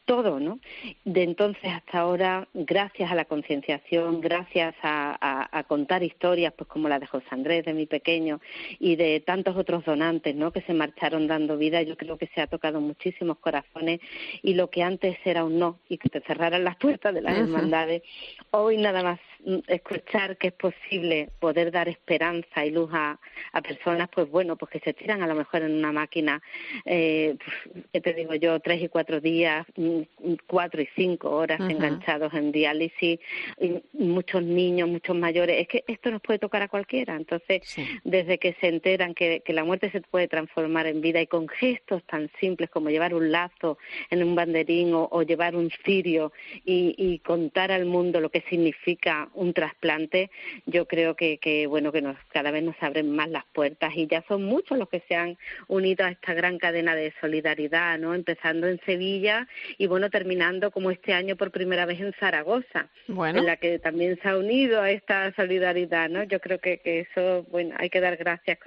todo, ¿no? De entonces hasta ahora, gracias a la concienciación, gracias a, a a, a contar historias, pues como la de José Andrés, de mi pequeño, y de tantos otros donantes, ¿no? Que se marcharon dando vida. Yo creo que se ha tocado muchísimos corazones y lo que antes era un no y que te cerraran las puertas de las hermandades, hoy nada más escuchar que es posible poder dar esperanza y luz a, a personas, pues bueno, pues que se tiran a lo mejor en una máquina, eh, pues, ¿qué te digo yo? Tres y cuatro días, mm, cuatro y cinco horas enganchados en diálisis, y muchos niños, muchos mayores. Es que esto nos puede tocar a cualquiera. Entonces, desde que se enteran que, que la muerte se puede transformar en vida y con gestos tan simples como llevar un lazo en un banderín o, llevar un cirio y, y, contar al mundo lo que significa un trasplante, yo creo que, que bueno que nos, cada vez nos abren más las puertas y ya son muchos los que se han unido a esta gran cadena de solidaridad, ¿no? Empezando en Sevilla y bueno terminando como este año por primera vez en Zaragoza, en la que también se ha unido a esta solidaridad, ¿no? Yo creo que, que eso, bueno, hay que dar gracias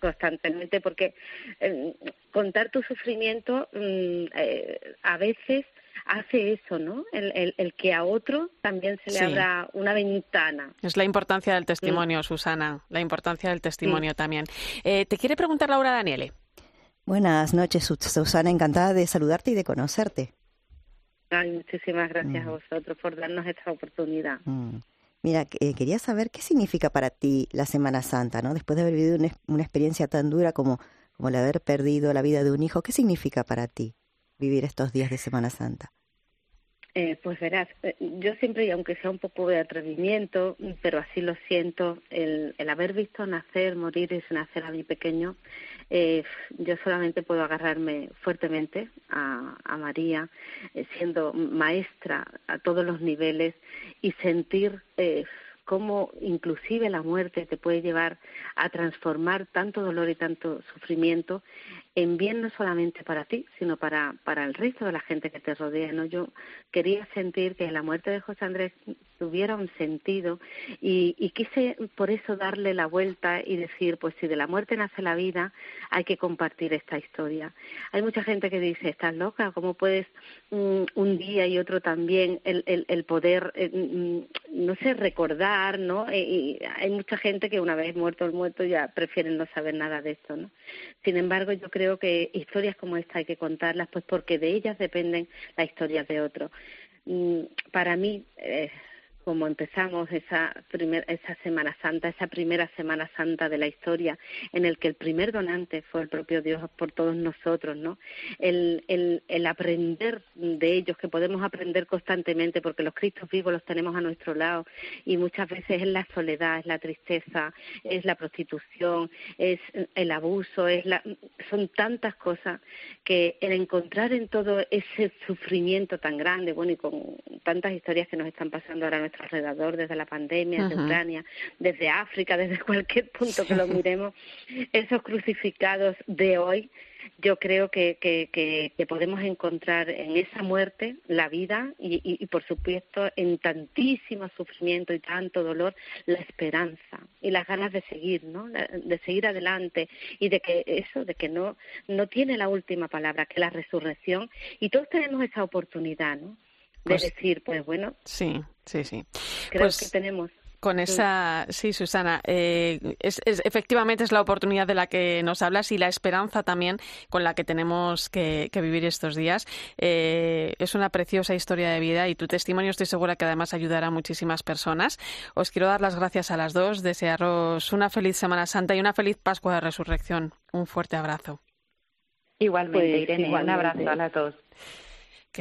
constantemente porque eh, contar tu sufrimiento mm, eh, a veces hace eso, ¿no? El, el, que a otro también se le abra una ventana. Es la importancia del testimonio, mm. Susana, la importancia del testimonio también. Eh, te quiere preguntar Laura Daniele. Buenas noches, Susana, encantada de saludarte y de conocerte. Ay, muchísimas gracias a mm. vosotros por darnos esta oportunidad. Mm. Mira, eh, quería saber qué significa para ti la Semana Santa, ¿no? Después de haber vivido una, una experiencia tan dura como, como el haber perdido la vida de un hijo, ¿qué significa para ti vivir estos días de Semana Santa? Eh, pues verás, eh, yo siempre, y aunque sea un poco de atrevimiento, pero así lo siento, el, el haber visto nacer, morir y nacer a mi pequeño, eh, yo solamente puedo agarrarme fuertemente a, a María, eh, siendo maestra a todos los niveles y sentir eh, cómo inclusive la muerte te puede llevar a transformar tanto dolor y tanto sufrimiento en bien no solamente para ti, sino para, para el resto de la gente que te rodea. ¿no? Yo quería sentir que la muerte de José Andrés tuviera un sentido y, y quise por eso darle la vuelta y decir, pues si de la muerte nace la vida, hay que compartir esta historia. Hay mucha gente que dice, estás loca, ¿cómo puedes mm, un día y otro también el, el, el poder, eh, mm, no sé, recordar, ¿no? Y, hay mucha gente que una vez muerto el muerto ya prefieren no saber nada de esto, ¿no? Sin embargo, yo creo que historias como esta hay que contarlas, pues porque de ellas dependen las historias de otros. Mm, para mí, eh, como empezamos esa, primer, esa Semana Santa, esa primera Semana Santa de la historia, en el que el primer donante fue el propio Dios por todos nosotros, ¿no? El, el, aprender de ellos, que podemos aprender constantemente, porque los Cristos vivos los tenemos a nuestro lado, y muchas veces es la soledad, es la tristeza, es la prostitución, es el abuso, es la, son tantas cosas que el encontrar en todo ese sufrimiento tan grande, bueno, y con tantas historias que nos están pasando ahora nuestro alrededor, desde la pandemia, desde Ucrania, desde África, desde cualquier punto que lo miremos, esos crucificados de hoy, yo creo que, que, que, podemos encontrar en esa muerte la vida y, y, por supuesto en tantísimo sufrimiento y tanto dolor la esperanza y las ganas de seguir, ¿no? De seguir adelante y de que eso, de que no, no tiene la última palabra, que la resurrección y todos tenemos esa oportunidad, ¿no? De pues decir, pues bueno. Sí, sí, sí. Creo pues que tenemos con esa, sí, Susana, eh, es, efectivamente es la oportunidad de la que nos hablas y la esperanza también con la que tenemos que, vivir estos días. Eh, es una preciosa historia de vida y tu testimonio estoy segura que además ayudará a muchísimas personas. Os quiero dar las gracias a las dos, desearos una feliz Semana Santa y una feliz Pascua de Resurrección. Un fuerte abrazo. Igualmente, pues, Irene, un abrazo a las dos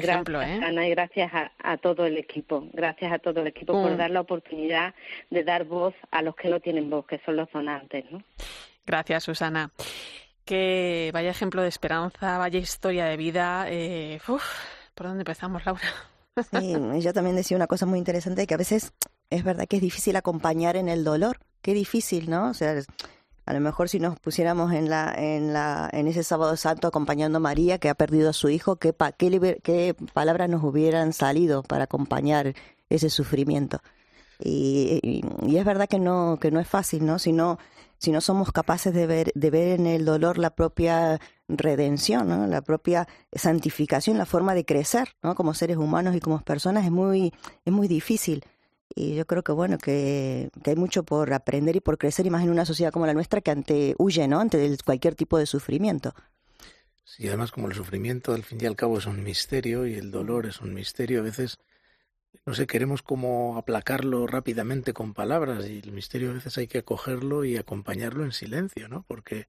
gracias, ¿eh? Ana, y gracias a, todo el equipo. Gracias a todo el equipo por mm. dar la oportunidad de dar voz a los que no tienen voz, que son los donantes, ¿no? Gracias, Susana. Que vaya ejemplo de esperanza, vaya historia de vida. Eh, ¿Por dónde empezamos, Laura? Sí, yo también decía una cosa muy interesante, que a veces es verdad que es difícil acompañar en el dolor. Qué difícil, ¿no? O sea, a lo mejor si nos pusiéramos en la en la en ese sábado santo acompañando a María que ha perdido a su hijo, qué qué, qué palabras nos hubieran salido para acompañar ese sufrimiento. Y, y, es verdad que no que no es fácil, ¿no? Si no si no somos capaces de ver de ver en el dolor la propia redención, ¿no? La propia santificación, la forma de crecer, ¿no? Como seres humanos y como personas es muy es muy difícil. Y yo creo que bueno, que, hay mucho por aprender y por crecer, y más en una sociedad como la nuestra que ante huye, ¿no? Ante cualquier tipo de sufrimiento. Sí, además como el sufrimiento al fin y al cabo es un misterio y el dolor es un misterio, a veces no sé, queremos como aplacarlo rápidamente con palabras y el misterio a veces hay que acogerlo y acompañarlo en silencio, ¿no? Porque,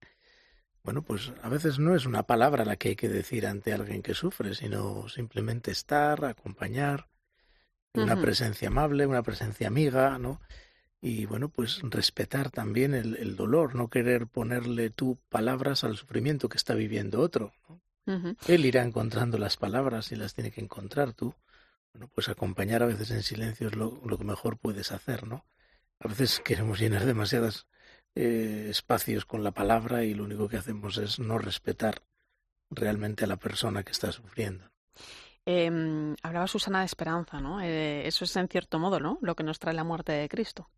bueno, pues a veces no es una palabra la que hay que decir ante alguien que sufre, sino simplemente estar, acompañar, una presencia amable, una presencia amiga, ¿no? Y bueno, pues respetar también el, el, dolor, no querer ponerle tú palabras al sufrimiento que está viviendo otro. ¿no? Él irá encontrando las palabras y las tiene que encontrar tú bueno, pues acompañar a veces en silencio es lo, que mejor puedes hacer, ¿no? A veces queremos llenar demasiados eh, espacios con la palabra y lo único que hacemos es no respetar realmente a la persona que está sufriendo. Eh, hablaba Susana de esperanza, ¿no? Eh, eso es en cierto modo, ¿no? Lo que nos trae la muerte de Cristo.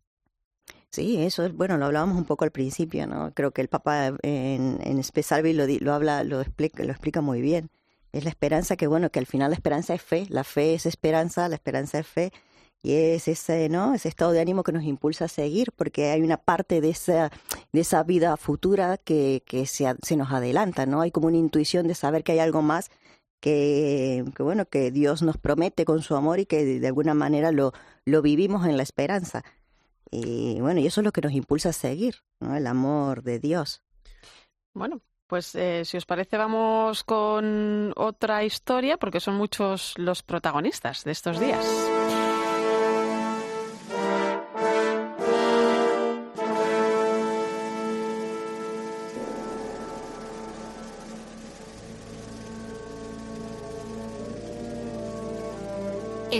Sí, eso es, bueno, lo hablábamos un poco al principio, ¿no? Creo que el Papa en, en Spesalvi lo, lo habla, lo explica, lo explica muy bien es la esperanza que, bueno, que al final la esperanza es fe, la fe es esperanza, la esperanza es fe, y es ese, ¿no? Ese estado de ánimo que nos impulsa a seguir, porque hay una parte de esa, de esa vida futura que, que se, se nos adelanta, ¿no? Hay como una intuición de saber que hay algo más que, que, bueno, que Dios nos promete con su amor y que de, alguna manera lo, lo vivimos en la esperanza. Y bueno, y eso es lo que nos impulsa a seguir, ¿no? El amor de Dios. Bueno, pues eh, si os parece vamos con otra historia porque son muchos los protagonistas de estos días.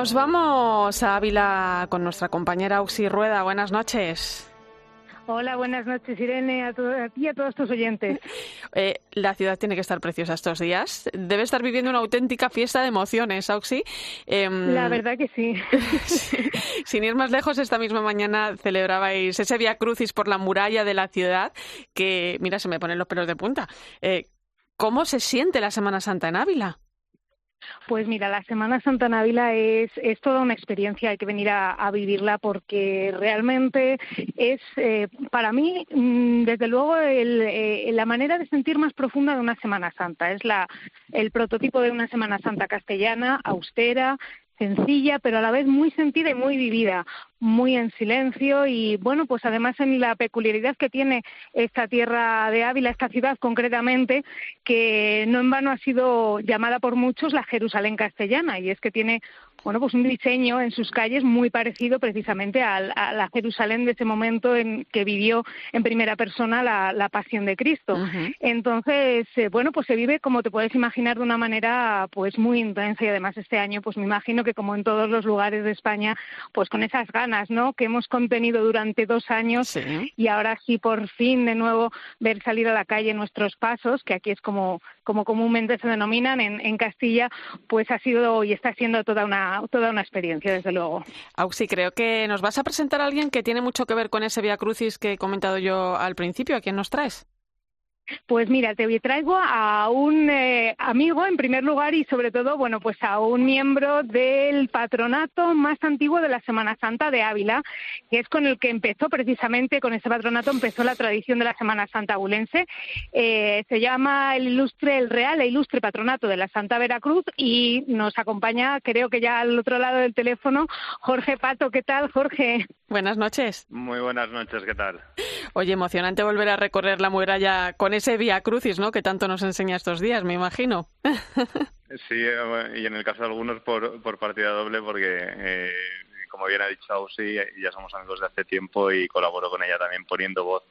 Nos vamos a Ávila con nuestra compañera Auxi Rueda. Buenas noches. Hola, buenas noches, Irene, a, ti y a todos tus oyentes. Eh, la ciudad tiene que estar preciosa estos días. Debe estar viviendo una auténtica fiesta de emociones, Auxi. Em, la verdad que sí. Sin ir más lejos, esta misma mañana celebrabais ese Via Crucis por la muralla de la ciudad, que, mira, se me ponen los pelos de punta. Eh, ¿Cómo se siente la Semana Santa en Ávila? Pues mira, la Semana Santa en Ávila es, es toda una experiencia, hay que venir a, vivirla porque realmente es, eh, para mí, mm, desde luego, eh, la manera de sentir más profunda de una Semana Santa. Es la, el prototipo de una Semana Santa castellana, austera, sencilla, pero a la vez muy sentida y muy vivida muy en silencio. Y bueno, pues además en la peculiaridad que tiene esta tierra de Ávila, esta ciudad concretamente, que no en vano ha sido llamada por muchos la Jerusalén castellana. Y es que tiene bueno, pues un diseño en sus calles muy parecido precisamente a, la Jerusalén de ese momento en que vivió en primera persona la, pasión de Cristo. Entonces, eh, bueno, pues se vive como te puedes imaginar de una manera pues muy intensa y además este año pues me imagino que como en todos los lugares de España, pues con esas ganas ¿no? que hemos contenido durante dos años y ahora sí por fin de nuevo ver salir a la calle nuestros pasos, que aquí es como, como comúnmente se denominan en, en Castilla, pues ha sido y está siendo toda una, toda una experiencia, desde luego. Auxi, creo que nos vas a presentar a alguien que tiene mucho que ver con ese Via Crucis que he comentado yo al principio. ¿A quién nos traes? Pues mira, te traigo a un eh, amigo en primer lugar y sobre todo, bueno, pues a un miembro del patronato más antiguo de la Semana Santa de Ávila, que es con el que empezó precisamente, con ese patronato empezó la tradición de la Semana Santa abulense. Eh, se llama el ilustre, el real e ilustre patronato de la Santa Veracruz y nos acompaña, creo que ya al otro lado del teléfono, Jorge Pato. ¿Qué tal, Jorge? Buenas noches. Muy buenas noches, ¿qué tal? Oye, emocionante volver a recorrer la muralla con ese Vía Crucis, ¿no? Que tanto nos enseña estos días, me imagino. sí, y en el caso de algunos por, por partida doble, porque eh, como bien ha dicho Ausi, ya somos amigos de hace tiempo y colaboro con ella también poniendo voz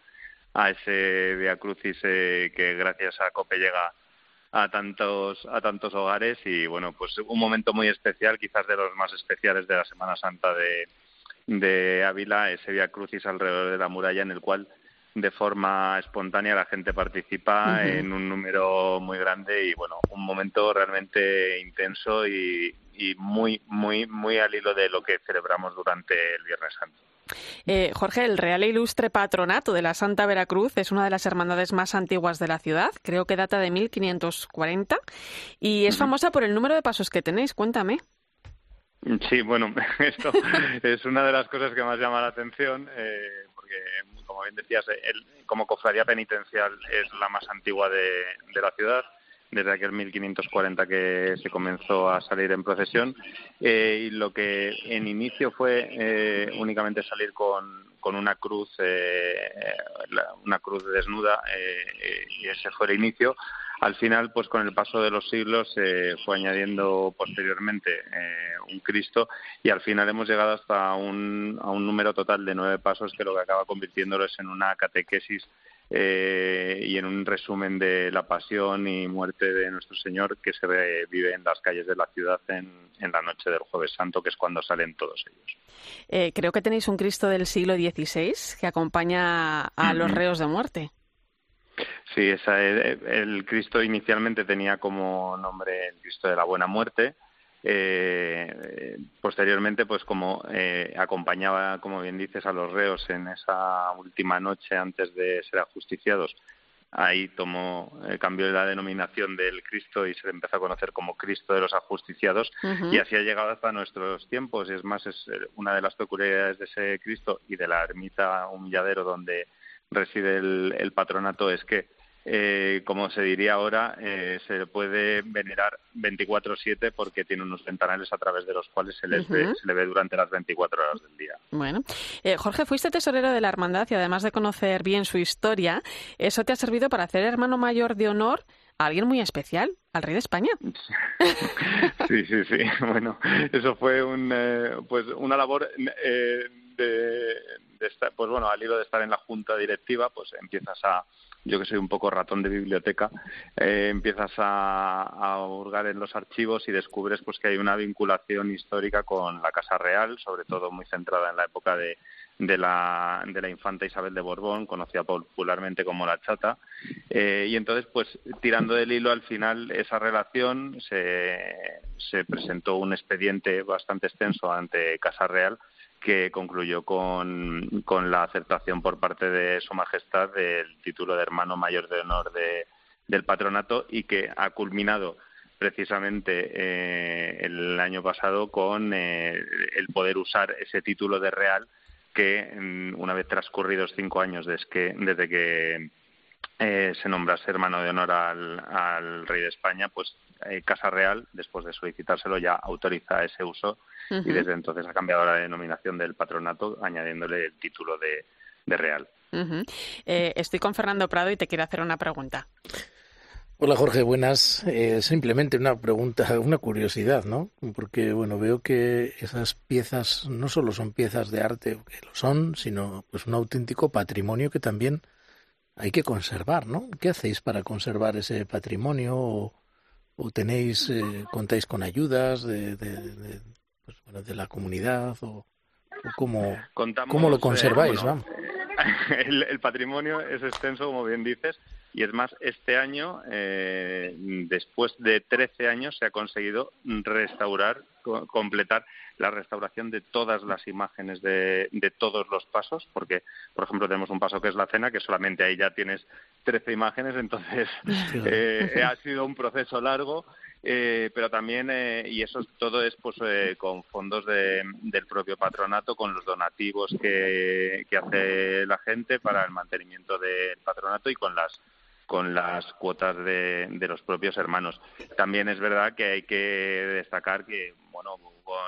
a ese Vía Crucis eh, que gracias a COPE llega a tantos a tantos hogares y bueno pues un momento muy especial quizás de los más especiales de la Semana Santa de, de Ávila, ese Via Crucis alrededor de la muralla en el cual de forma espontánea la gente participa en un número muy grande y bueno, un momento realmente intenso y, y muy, muy, muy al hilo de lo que celebramos durante el Viernes Santo. Eh, Jorge, el Real e Ilustre Patronato de la Santa Veracruz es una de las hermandades más antiguas de la ciudad, creo que data de 1540 y es famosa por el número de pasos que tenéis. Cuéntame. Sí, bueno, esto es una de las cosas que más llama la atención, eh, porque, como bien decías, como cofradía penitencial es la más antigua de la ciudad desde aquel 1540 que se comenzó a salir en procesión eh, y lo que en inicio fue eh, únicamente salir con, con una cruz eh, una cruz desnuda y ese fue el inicio al final pues con el paso de los siglos se fue añadiendo posteriormente un Cristo y al final hemos llegado hasta un, a un número total de nueve pasos que lo que acaba convirtiéndolos en una catequesis eh, y en un resumen de la pasión y muerte de nuestro Señor que se vive en las calles de la ciudad en, la noche del Jueves Santo, que es cuando salen todos ellos. Eh, creo que tenéis un Cristo del siglo XVI que acompaña a los reos de muerte. Sí, esa, el, el Cristo inicialmente tenía como nombre el Cristo de la Buena Muerte, eh, posteriormente, pues como eh, acompañaba, como bien dices, a los reos en esa última noche antes de ser ajusticiados, ahí tomó, eh, cambió la denominación del Cristo y se le empezó a conocer como Cristo de los ajusticiados. Y así ha llegado hasta nuestros tiempos. Y es más, es eh, una de las peculiaridades de ese Cristo y de la ermita humilladero donde reside el patronato es que eh, como se diría ahora, eh, se puede venerar 24/7 porque tiene unos ventanales a través de los cuales se, les ve, se le ve durante las 24 horas del día. Bueno, eh, Jorge, fuiste tesorero de la hermandad y además de conocer bien su historia, eso te ha servido para hacer hermano mayor de honor a alguien muy especial, al rey de España. Sí, sí, sí. Bueno, eso fue un, eh, pues una labor de, de estar, pues bueno, al hilo de estar en la junta directiva, pues empiezas a yo que soy un poco ratón de biblioteca, eh, empiezas a, a, hurgar en los archivos y descubres pues que hay una vinculación histórica con la Casa Real, sobre todo muy centrada en la época de, la, de la infanta Isabel de Borbón, conocida popularmente como la Chata. Eh, y entonces, pues tirando del hilo al final esa relación, se, se presentó un expediente bastante extenso ante Casa Real que concluyó con, con, la aceptación por parte de Su Majestad del título de hermano mayor de honor de, del patronato y que ha culminado precisamente eh, el año pasado con eh, el poder usar ese título de real que mm, una vez transcurridos cinco años desde que, desde que eh, se nombrase hermano de honor al, al rey de España, pues eh, Casa Real, después de solicitárselo, ya autoriza ese uso y desde entonces ha cambiado la denominación del patronato añadiéndole el título de, de real. eh, estoy con Fernando Prado y te quiero hacer una pregunta. Hola Jorge, buenas. Eh, simplemente una pregunta, una curiosidad, ¿no? Porque bueno, veo que esas piezas no solo son piezas de arte, que lo son, sino pues un auténtico patrimonio que también hay que conservar, ¿no? ¿Qué hacéis para conservar ese patrimonio? ¿O, o tenéis, eh, contáis con ayudas de, de, de, pues, bueno, de la comunidad? ¿O, o cómo, cómo, lo conserváis? Eh, bueno, el, el, patrimonio es extenso, como bien dices, y es más, este año, eh, después de 13 años, se ha conseguido restaurar, co completar la restauración de todas las imágenes de, de, todos los pasos, porque, por ejemplo, tenemos un paso que es la cena, que solamente ahí ya tienes 13 imágenes, entonces eh, ha sido un proceso largo. Eh, pero también, eh, y eso todo es pues eh, con fondos de, del propio patronato, con los donativos que, que hace la gente para el mantenimiento del patronato y con las con las cuotas de, de, los propios hermanos. También es verdad que hay que destacar que, bueno,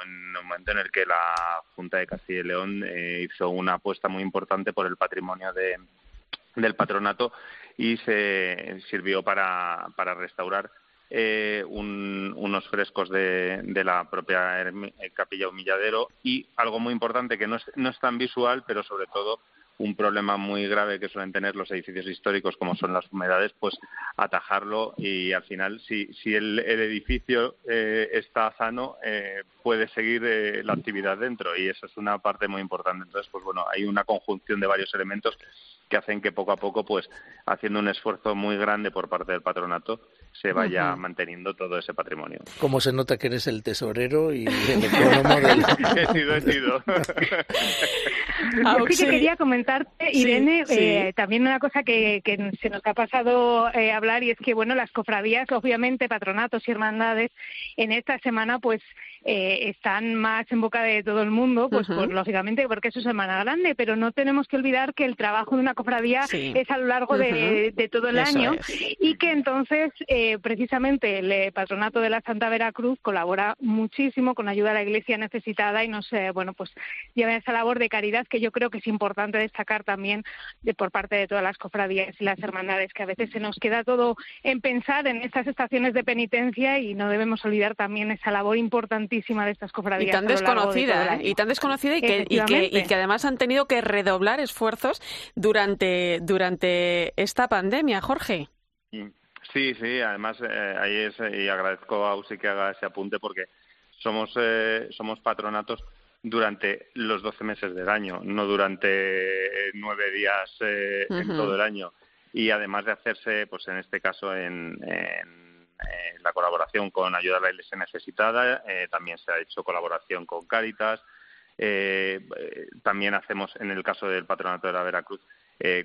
en un momento en el que la Junta de Castilla y León eh, hizo una apuesta muy importante por el patrimonio de, del patronato y se sirvió para, para restaurar eh, un, unos frescos de, de la propia capilla humilladero y algo muy importante que no es, no es tan visual, pero sobre todo un problema muy grave que suelen tener los edificios históricos, como son las humedades, pues atajarlo y al final, si, si el, edificio eh, está sano, eh, puede seguir eh, la actividad dentro y eso es una parte muy importante. Entonces, pues bueno, hay una conjunción de varios elementos que hacen que poco a poco, pues haciendo un esfuerzo muy grande por parte del patronato, se vaya manteniendo todo ese patrimonio. ¿Cómo se nota que eres el tesorero y el económico del... he sido, he sido. Yo sí que quería comentarte, Irene, eh, también una cosa que, que, se nos ha pasado eh, hablar y es que, bueno, las cofradías, obviamente, patronatos y hermandades, en esta semana, pues, eh, están más en boca de todo el mundo, pues, lógicamente, porque es su semana grande, pero no tenemos que olvidar que el trabajo de una cofradía es a lo largo de, todo el año y que entonces, eh, precisamente, el patronato de la Santa Veracruz colabora muchísimo con ayuda a la Iglesia necesitada y nos, bueno, pues, lleva esa labor de caridad que yo creo que es importante destacar también de, por parte de todas las cofradías y las hermandades, que a veces se nos queda todo en pensar en estas estaciones de penitencia y no debemos olvidar también esa labor importantísima de estas cofradías. Y tan desconocida, ¿eh? y tan desconocida y que, y que, y que además han tenido que redoblar esfuerzos durante, durante esta pandemia, Jorge. Sí, sí, además eh, ahí es, y agradezco a Usi que haga ese apunte porque somos, eh, somos patronatos durante los 12 meses del año, no durante nueve días eh, en todo el año. Y además de hacerse, pues en este caso, en, la colaboración con Ayuda a la Iglesia Necesitada, eh, también se ha hecho colaboración con Cáritas. Eh, también hacemos, en el caso del Patronato de la Veracruz,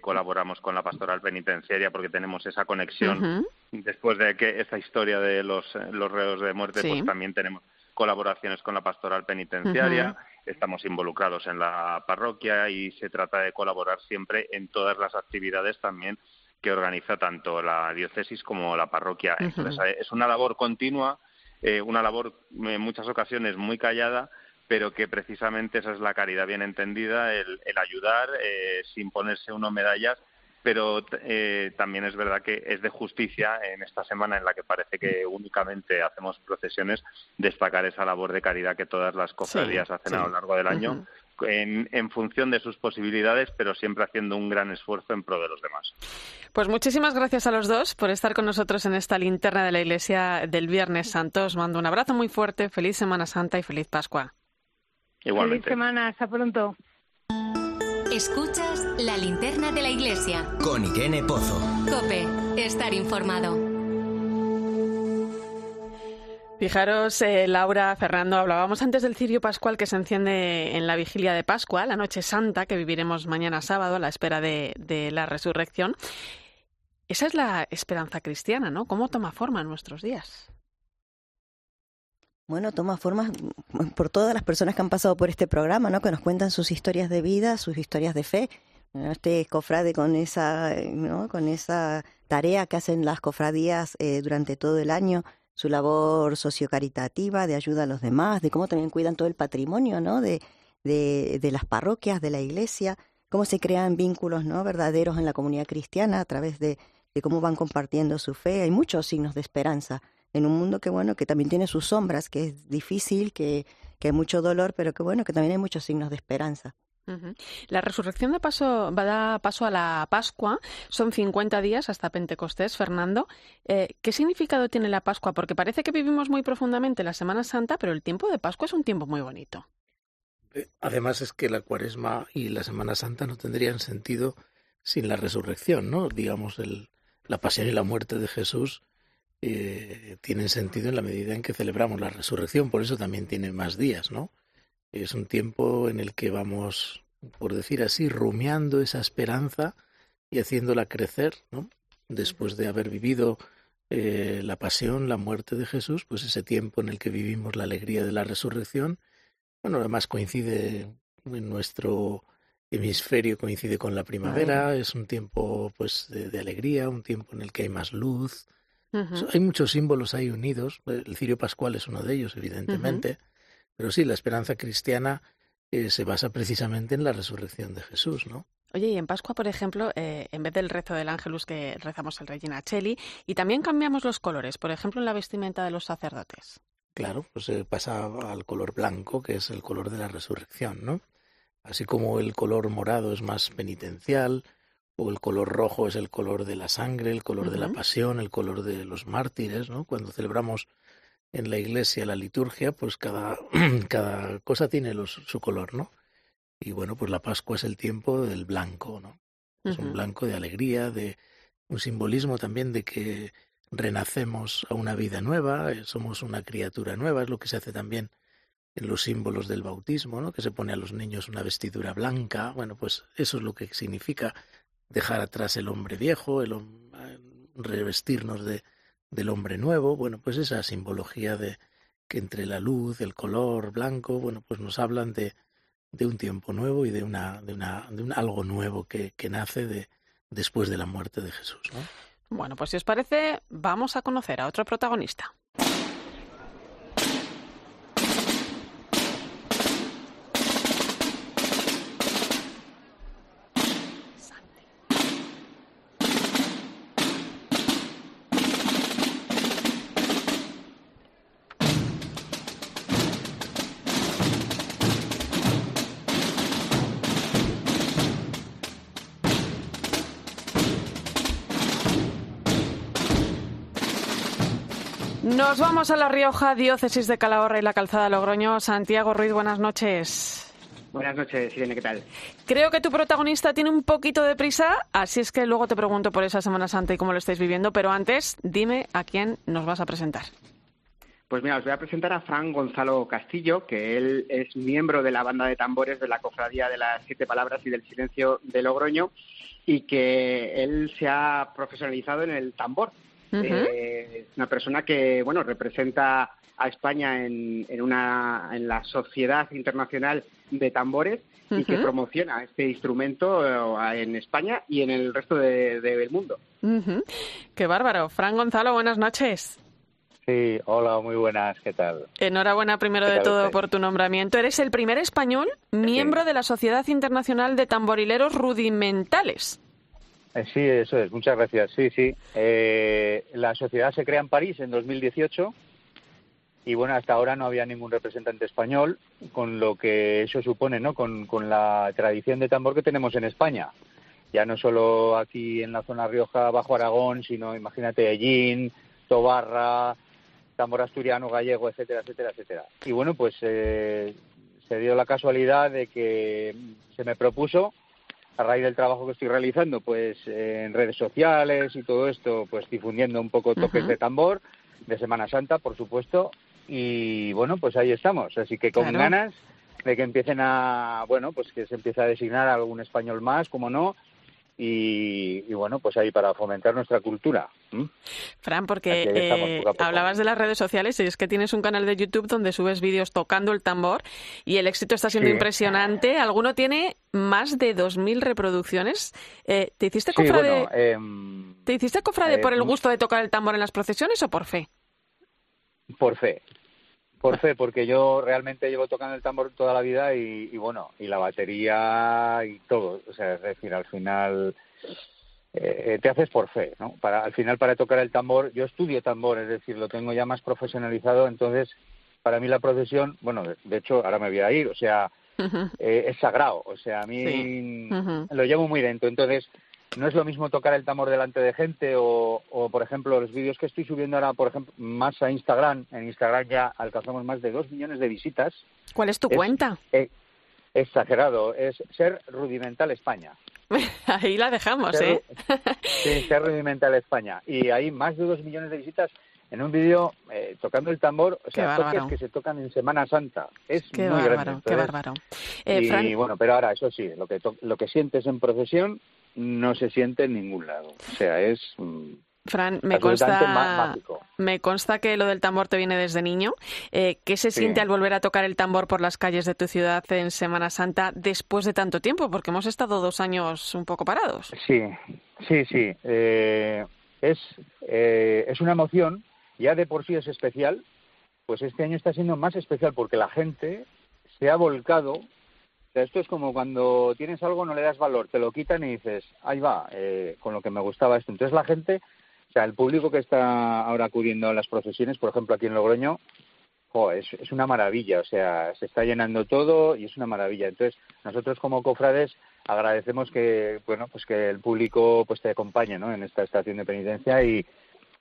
colaboramos con la Pastoral Penitenciaria porque tenemos esa conexión. Después de que esta historia de los, los reos de muerte, pues también tenemos colaboraciones con la pastoral penitenciaria, estamos involucrados en la parroquia y se trata de colaborar siempre en todas las actividades también que organiza tanto la diócesis como la parroquia. es una labor continua, eh, una labor en muchas ocasiones muy callada, pero que precisamente esa es la caridad bien entendida, el, ayudar eh, sin ponerse uno medallas pero eh, también es verdad que es de justicia en esta semana en la que parece que únicamente hacemos procesiones destacar esa labor de caridad que todas las cofradías hacen a lo largo del año. En, en, función de sus posibilidades, pero siempre haciendo un gran esfuerzo en pro de los demás. Pues muchísimas gracias a los dos por estar con nosotros en esta linterna de la Iglesia del Viernes Santo. Os mando un abrazo muy fuerte, feliz Semana Santa y feliz Pascua. Igualmente. Feliz semana, hasta pronto. Escuchas la linterna de la iglesia. Con Irene Pozo. Cope, estar informado. Fijaros, eh, Laura, Fernando, hablábamos antes del cirio pascual que se enciende en la vigilia de Pascua, la noche santa que viviremos mañana sábado a la espera de, de la resurrección. Esa es la esperanza cristiana, ¿no? ¿Cómo toma forma en nuestros días? Bueno, toma formas mm, por todas las personas que han pasado por este programa, ¿no? Que nos cuentan sus historias de vida, sus historias de fe. Este cofrade con esa, ¿no? Con esa tarea que hacen las cofradías eh, durante todo el año, su labor sociocaritativa, de ayuda a los demás, de cómo también cuidan todo el patrimonio, ¿no? De, de, de las parroquias, de la iglesia, cómo se crean vínculos, ¿no? Verdaderos en la comunidad cristiana a través de, de cómo van compartiendo su fe. Hay muchos signos de esperanza en un mundo que bueno, que también tiene sus sombras, que es difícil, que, que hay mucho dolor, pero que bueno, que también hay muchos signos de esperanza. La resurrección de paso va a dar paso a la Pascua. Son 50 días hasta Pentecostés, Fernando. Eh, ¿Qué significado tiene la Pascua? Porque parece que vivimos muy profundamente la Semana Santa, pero el tiempo de Pascua es un tiempo muy bonito. Eh, además es que la Cuaresma y la Semana Santa no tendrían sentido sin la resurrección, ¿no? Digamos, el, la pasión y la muerte de Jesús eh, tienen sentido en la medida en que celebramos la resurrección, por eso también tiene más días, ¿no? Es un tiempo en el que vamos, por decir así, rumiando esa esperanza y haciéndola crecer, ¿no? Después de haber vivido eh, la pasión, la muerte de Jesús, pues ese tiempo en el que vivimos la alegría de la resurrección, bueno, además coincide en nuestro hemisferio coincide con la primavera, es un tiempo pues de, alegría, un tiempo en el que hay más luz, hay muchos símbolos ahí unidos. El cirio pascual es uno de ellos, evidentemente. Pero sí, la esperanza cristiana eh, se basa precisamente en la resurrección de Jesús, ¿no? Oye, y en Pascua, por ejemplo, eh, en vez del rezo del Ángelus que rezamos el Regina Cheli, y también cambiamos los colores, por ejemplo, en la vestimenta de los sacerdotes. Claro, pues se pasa al color blanco, que es el color de la resurrección, ¿no? Así como el color morado es más penitencial, o el color rojo es el color de la sangre, el color de la pasión, el color de los mártires, ¿no? Cuando celebramos en la iglesia la liturgia, pues cada, cada cosa tiene su color, ¿no? Y bueno, pues la Pascua es el tiempo del blanco, ¿no? Es un blanco de alegría, de un simbolismo también de que renacemos a una vida nueva, eh, somos una criatura nueva, es lo que se hace también en los símbolos del bautismo, ¿no? que se pone a los niños una vestidura blanca. Bueno, pues eso es lo que significa dejar atrás el hombre viejo, el revestirnos de, del hombre nuevo. Bueno, pues esa simbología de que entre la luz, el color blanco, bueno, pues nos hablan de, de un tiempo nuevo y de una, de una, de un algo nuevo que, que nace de, después de la muerte de Jesús. ¿no? Bueno, pues si os parece, vamos a conocer a otro protagonista. Nos vamos a La Rioja, diócesis de Calahorra y la calzada Logroño. Santiago Ruiz, buenas noches. Buenas noches, Irene, ¿qué tal? Creo que tu protagonista tiene un poquito de prisa, así es que luego te pregunto por esa Semana Santa y cómo lo estáis viviendo, pero antes dime a quién nos vas a presentar. Pues mira, os voy a presentar a Fran Gonzalo Castillo, que él es miembro de la banda de tambores de la Cofradía de las Siete Palabras y del Silencio de Logroño y que él se ha profesionalizado en el tambor. Eh, es una persona que, bueno, representa a España en, en, una, en la Sociedad Internacional de Tambores y que promociona este instrumento eh, en España y en el resto del de, mundo. Qué bárbaro. Fran Gonzalo, buenas noches. Sí, hola, muy buenas, ¿qué tal? Enhorabuena primero de todo por tu nombramiento. Eres el primer español miembro de la Sociedad Internacional de Tamborileros Rudimentales. Eh, sí, eso es. Muchas gracias. Sí, sí. Eh, la sociedad se crea en París en 2018 y bueno, hasta ahora no había ningún representante español, con lo que eso supone, ¿no? Con, la tradición de tambor que tenemos en España. Ya no solo aquí en la zona Rioja, Bajo Aragón, sino imagínate Ellín, Tobarra, tambor asturiano, gallego, etcétera, etcétera, etcétera. Y bueno, pues eh, se dio la casualidad de que se me propuso a raíz del trabajo que estoy realizando, pues en redes sociales y todo esto, pues difundiendo un poco toques de tambor, de Semana Santa, por supuesto, y bueno, pues ahí estamos, así que con ganas de que empiecen a, bueno, pues que se empiece a designar algún español más, como no, y, bueno, pues ahí para fomentar nuestra cultura. Fran, porque eh, hablabas de las redes sociales y es que tienes un canal de YouTube donde subes vídeos tocando el tambor y el éxito está siendo impresionante. Alguno tiene más de 2.000 reproducciones. Eh, ¿Te hiciste cofrade, em, ¿te hiciste cofrade por el em, gusto de tocar el tambor en las procesiones o por fe? Por fe, por fe, porque yo realmente llevo tocando el tambor toda la vida y, bueno, y la batería y todo. O sea, es decir, al final eh, te haces por fe, ¿no? Para, al final, para tocar el tambor, yo estudio tambor, es decir, lo tengo ya más profesionalizado, entonces, para mí la procesión, bueno, de, hecho, ahora me voy a ir, o sea, eh, es sagrado, o sea, a mí lo llevo muy dentro, entonces no es lo mismo tocar el tambor delante de gente o, por ejemplo, los vídeos que estoy subiendo ahora, por ejemplo, más a Instagram. En Instagram ya alcanzamos más de dos millones de visitas. ¿Cuál es tu cuenta? Eh, exagerado. Es Ser Rudimental España. ahí la dejamos, ¿eh? sí, Ser Rudimental España. Y hay más de dos millones de visitas en un vídeo eh, tocando el tambor, o sea, toques que se tocan en Semana Santa. Es qué muy bárbaro, qué bárbaro. y bueno, pero ahora, eso sí, lo que, lo que sientes en procesión no se siente en ningún lado. O sea, es. Mm, Fran, me consta, me consta que lo del tambor te viene desde niño. Eh, ¿Qué se siente al volver a tocar el tambor por las calles de tu ciudad en Semana Santa después de tanto tiempo? Porque hemos estado dos años un poco parados. Sí, sí, sí. Eh, es, eh, es una emoción, ya de por sí es especial, pues este año está siendo más especial porque la gente se ha volcado esto es como cuando tienes algo, no le das valor, te lo quitan y dices, ahí va, eh, con lo que me gustaba esto. Entonces la gente, o sea, el público que está ahora acudiendo a las procesiones, por ejemplo aquí en Logroño, es, es, una maravilla, o sea, se está llenando todo y es una maravilla. Entonces, nosotros como cofrades agradecemos que, bueno, pues que el público pues te acompañe, ¿no? En esta estación de penitencia y,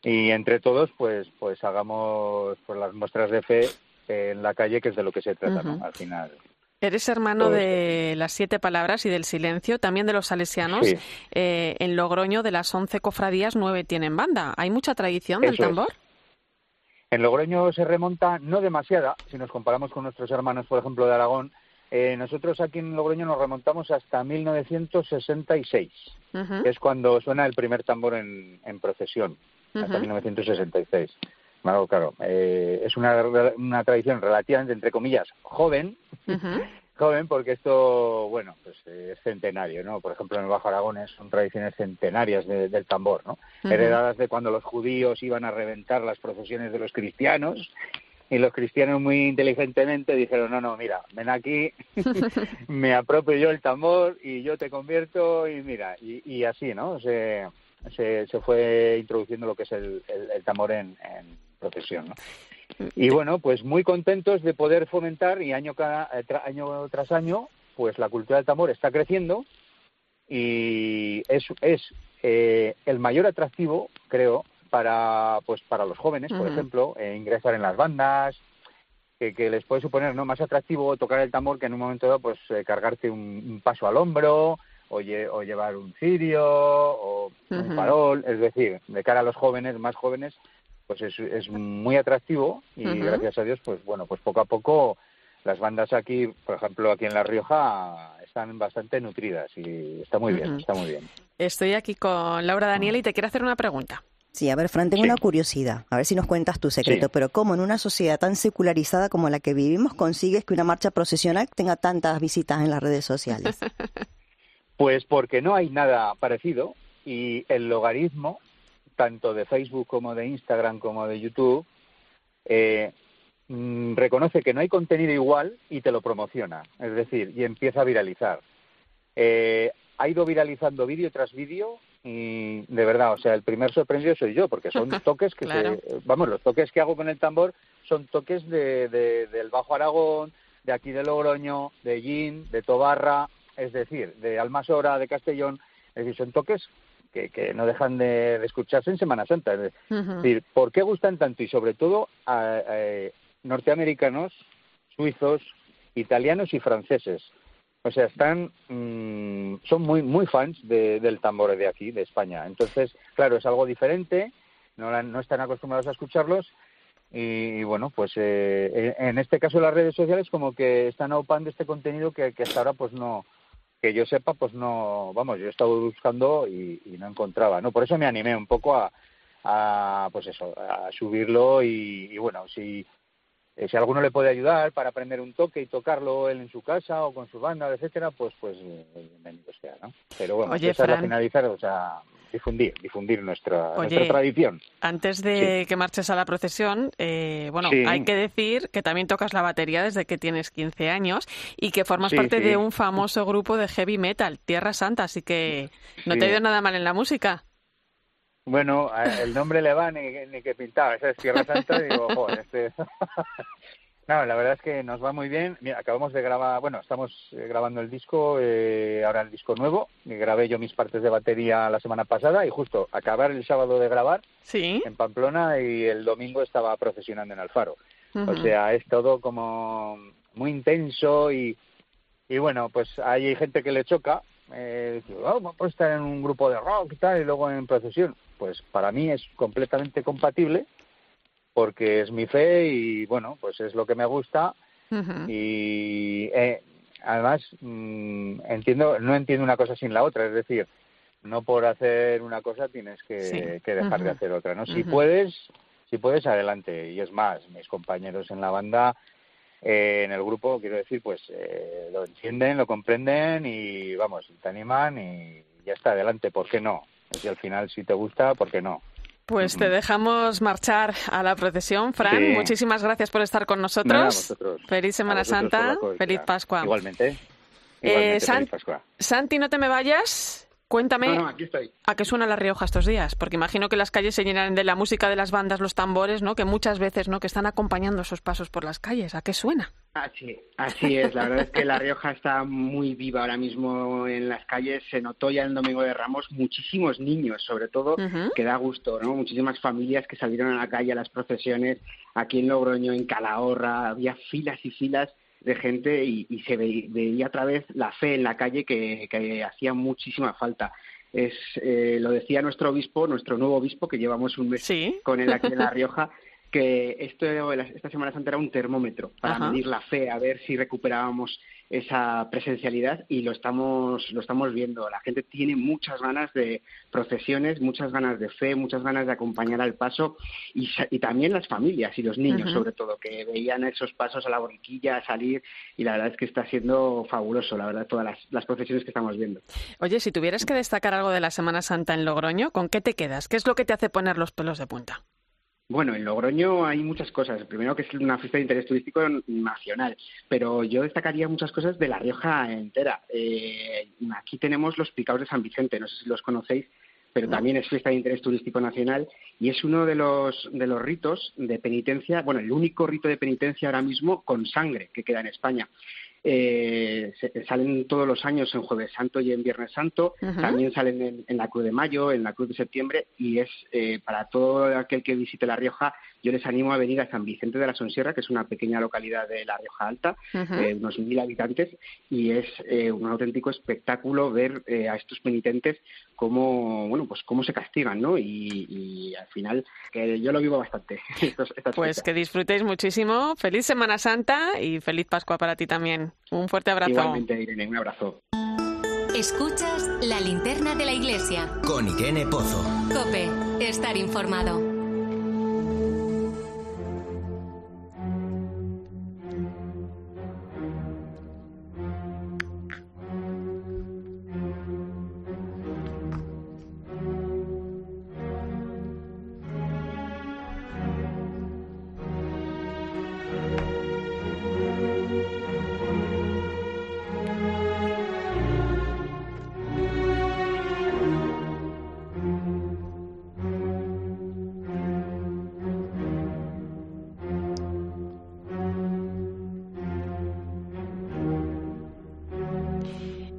y entre todos, pues, pues hagamos pues, las muestras de fe en la calle, que es de lo que se trata, ¿no? Al final. Eres hermano de las siete palabras y del silencio, también de los salesianos. Eh, en Logroño, de las once cofradías, nueve tienen banda. ¿Hay mucha tradición del tambor? En Logroño se remonta, no demasiada, si nos comparamos con nuestros hermanos, por ejemplo, de Aragón. Eh, nosotros aquí en Logroño nos remontamos hasta 1966, que es cuando suena el primer tambor en, procesión, hasta 1966. Claro, claro. Eh, es una, una tradición relativamente, entre comillas, joven, joven porque esto, bueno, pues eh, es centenario, ¿no? Por ejemplo, en el Bajo Aragón son tradiciones centenarias del tambor, ¿no? Heredadas de cuando los judíos iban a reventar las procesiones de los cristianos y los cristianos muy inteligentemente dijeron, no, no, mira, ven aquí, me apropio yo el tambor y yo te convierto y mira, y, así, ¿no? Se, se, fue introduciendo lo que es el, el, tambor en, en procesión, ¿no? Y bueno, pues muy contentos de poder fomentar y año, cada, eh, año tras año, pues la cultura del tambor está creciendo y es, es eh, el mayor atractivo, creo, para pues para los jóvenes, por ejemplo, eh, ingresar en las bandas, que, les puede suponer no más atractivo tocar el tambor que en un momento dado pues cargarte un, paso al hombro o, o, llevar un cirio o un farol, es decir, de cara a los jóvenes, más jóvenes, pues es, es muy atractivo y gracias a Dios, pues bueno, pues poco a poco las bandas aquí, por ejemplo, aquí en La Rioja, están bastante nutridas y está muy bien, está muy bien. Estoy aquí con Laura Daniel y te quiero hacer una pregunta. Sí, a ver, Fran, tengo una curiosidad, a ver si nos cuentas tu secreto, pero ¿cómo en una sociedad tan secularizada como la que vivimos consigues que una marcha procesional tenga tantas visitas en las redes sociales? Pues porque no hay nada parecido y el logaritmo tanto de Facebook como de Instagram como de YouTube, eh, mm, reconoce que no hay contenido igual y te lo promociona, es decir, y empieza a viralizar. Eh, ha ido viralizando vídeo tras vídeo y de verdad, o sea, el primer sorprendido soy yo, porque son toques que vamos, los toques que hago con el tambor son toques de, del Bajo Aragón, de aquí de Logroño, de Gin, de Tobarra, es decir, de Almasora, de Castellón, es decir, son toques que, no dejan de, escucharse en Semana Santa. Es decir, ¿por qué gustan tanto? Y sobre todo a, norteamericanos, suizos, italianos y franceses. O sea, están, mm, son muy, muy fans del tambor de aquí, de España. Entonces, claro, es algo diferente, no, no están acostumbrados a escucharlos y, bueno, pues eh, en este caso las redes sociales como que están aupando este contenido que, que hasta ahora pues no, que yo sepa, pues no, vamos, yo he estado buscando y, no encontraba, ¿no? Por eso me animé un poco a, a pues eso, a subirlo y, bueno, si, eh, si alguno le puede ayudar para aprender un toque y tocarlo él en su casa o con su banda, etcétera, pues pues bienvenido sea, ¿no? Pero bueno, Oye, esa finalizar, o sea, difundir, difundir nuestra, nuestra tradición. Antes de que marches a la procesión, eh, bueno, hay que decir que también tocas la batería desde que tienes 15 años y que formas parte de un famoso grupo de heavy metal, Tierra Santa, así que no te ha ido nada mal en la música. Bueno, el nombre le va ni, ni que pintaba, esa es Tierra Santa, digo, joder, este... No, la verdad es que nos va muy bien. Mira, acabamos de grabar, bueno, estamos eh, grabando el disco, eh, ahora el disco nuevo. Grabé yo mis partes de batería la semana pasada y justo acabar el sábado de grabar en Pamplona y el domingo estaba profesionando en Alfaro. O sea, es todo como muy intenso y, y bueno, pues hay gente que le choca. Eh, oh, puedo estar en un grupo de rock y tal y luego en procesión. Pues para mí es completamente compatible porque es mi fe y bueno, pues es lo que me gusta. Y eh, además mm, entiendo, no entiendo una cosa sin la otra, es decir, no por hacer una cosa tienes que, dejar de hacer otra, ¿no? Si puedes, si puedes adelante. Y es más, mis compañeros en la banda eh, en el grupo, quiero decir, pues eh, lo entienden, lo comprenden y vamos, te animan y ya está, adelante, ¿por qué no? Y al final, si te gusta, ¿por qué no? Pues te dejamos marchar a la procesión. Fran, muchísimas gracias por estar con nosotros. feliz Semana Santa, feliz Pascua. Igualmente. Eh, Santi, no te me vayas, Cuéntame, No, no, aquí estoy. ¿a qué suena La Rioja estos días? Porque imagino que las calles se llenan de la música de las bandas, los tambores, ¿no? Que muchas veces, ¿no? Que están acompañando esos pasos por las calles. ¿A qué suena? Así, así es, la verdad es que La Rioja está muy viva ahora mismo en las calles, se notó ya el Domingo de Ramos, muchísimos niños sobre todo, que da gusto, ¿no? Muchísimas familias que salieron a la calle a las procesiones, aquí en Logroño, en Calahorra, había filas y filas de gente y, y se ve- veía otra vez la fe en la calle que, que hacía muchísima falta. Es, eh, lo decía nuestro obispo, nuestro nuevo obispo, que llevamos un mes con él aquí en La Rioja, que esto esta Semana Santa era un termómetro para Ajá. medir la fe, a ver si recuperábamos esa presencialidad y lo estamos lo estamos viendo. La gente tiene muchas ganas de procesiones, muchas ganas de fe, muchas ganas de acompañar al paso y, también las familias y los niños, sobre todo, que veían esos pasos a la borriquilla, a salir y la verdad es que está siendo fabuloso, la verdad, todas las, las procesiones que estamos viendo. Oye, si tuvieras que destacar algo de la Semana Santa en Logroño, ¿con qué te quedas? ¿Qué es lo que te hace poner los pelos de punta? Bueno, en Logroño hay muchas cosas. Primero que es una fiesta de interés turístico nacional, pero yo destacaría muchas cosas de La Rioja entera. Eh, aquí tenemos los picaos de San Vicente, no sé si los conocéis, pero también es fiesta de interés turístico nacional y es uno de los, de los ritos de penitencia, bueno, el único rito de penitencia ahora mismo con sangre que queda en España. Eh, se- salen todos los años en Jueves Santo y en Viernes Santo, también salen en, en la Cruz de Mayo, en la Cruz de Septiembre y es eh, para todo aquel que visite La Rioja, yo les animo a venir a San Vicente de la Sonsierra, que es una pequeña localidad de La Rioja Alta, eh, unos mil habitantes y es eh, un auténtico espectáculo ver eh, a estos penitentes cómo bueno pues cómo se castigan no y, y al final que yo lo vivo bastante estos- estas Pues fechas. que disfrutéis muchísimo. Feliz Semana Santa y feliz Pascua para ti también. Un fuerte abrazo. igualmente Irene un abrazo Escuchas la linterna de la iglesia. Con Irene Pozo. Cope, estar informado.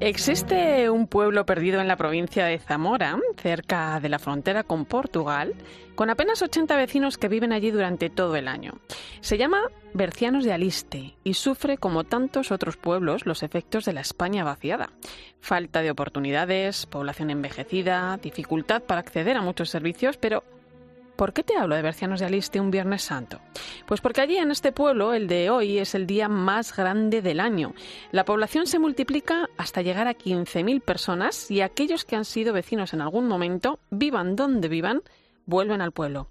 Existe un pueblo perdido en la provincia de Zamora, cerca de la frontera con Portugal, con apenas 80 vecinos que viven allí durante todo el año. Se llama Bercianos de Aliste y sufre, como tantos otros pueblos, los efectos de la España vaciada. Falta de oportunidades, población envejecida, dificultad para acceder a muchos servicios, pero ¿Por qué te hablo de Bercianos de Aliste un Viernes Santo? Pues porque allí en este pueblo el de hoy es el día más grande del año. La población se multiplica hasta llegar a 15.000 personas y aquellos que han sido vecinos en algún momento, vivan donde vivan, vuelven al pueblo.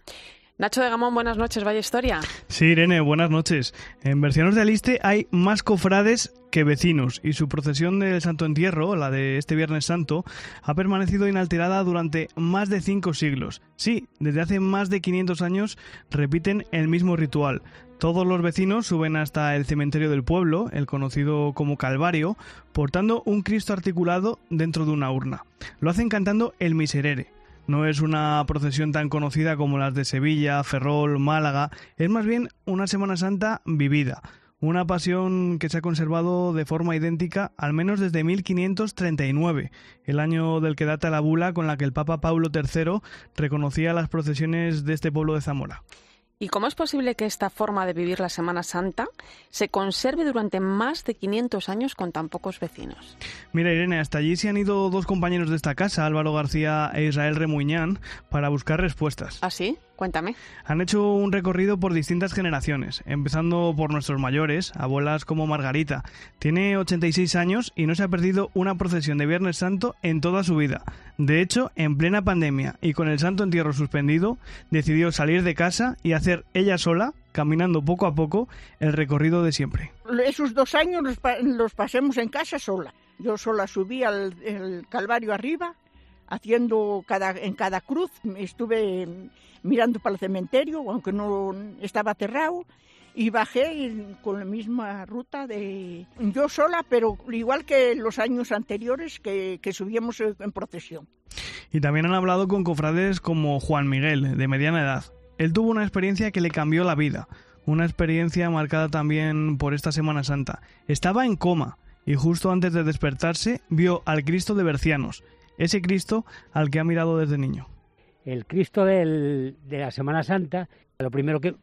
Nacho de Gamón, buenas noches, vaya historia. Sí, Irene, buenas noches. En Bercianos de Aliste hay más cofrades que vecinos y su procesión del Santo Entierro, la de este Viernes Santo, ha permanecido inalterada durante más de cinco siglos. Sí, desde hace más de 500 años repiten el mismo ritual. Todos los vecinos suben hasta el cementerio del pueblo, el conocido como Calvario, portando un Cristo articulado dentro de una urna. Lo hacen cantando el Miserere. No es una procesión tan conocida como las de Sevilla, Ferrol, Málaga, es más bien una Semana Santa vivida, una pasión que se ha conservado de forma idéntica al menos desde 1539, el año del que data la bula con la que el Papa Paulo III reconocía las procesiones de este pueblo de Zamora. ¿Y cómo es posible que esta forma de vivir la Semana Santa se conserve durante más de 500 años con tan pocos vecinos? Mira, Irene, hasta allí se han ido dos compañeros de esta casa, Álvaro García e Israel Remuñán, para buscar respuestas. ¿Ah, sí? Cuéntame. Han hecho un recorrido por distintas generaciones, empezando por nuestros mayores, abuelas como Margarita. Tiene 86 años y no se ha perdido una procesión de Viernes Santo en toda su vida. De hecho, en plena pandemia y con el Santo Entierro suspendido, decidió salir de casa y hacer ella sola, caminando poco a poco, el recorrido de siempre. Esos dos años los, pa- los pasemos en casa sola. Yo sola subí al el Calvario arriba, haciendo cada, en cada cruz, estuve mirando para el cementerio, aunque no estaba cerrado, y bajé con la misma ruta de yo sola, pero igual que los años anteriores que, que subíamos en procesión. Y también han hablado con cofrades como Juan Miguel, de mediana edad. Él tuvo una experiencia que le cambió la vida, una experiencia marcada también por esta Semana Santa. Estaba en coma y justo antes de despertarse vio al Cristo de Bercianos, ese Cristo al que ha mirado desde niño. El Cristo de la Semana Santa, lo primero que,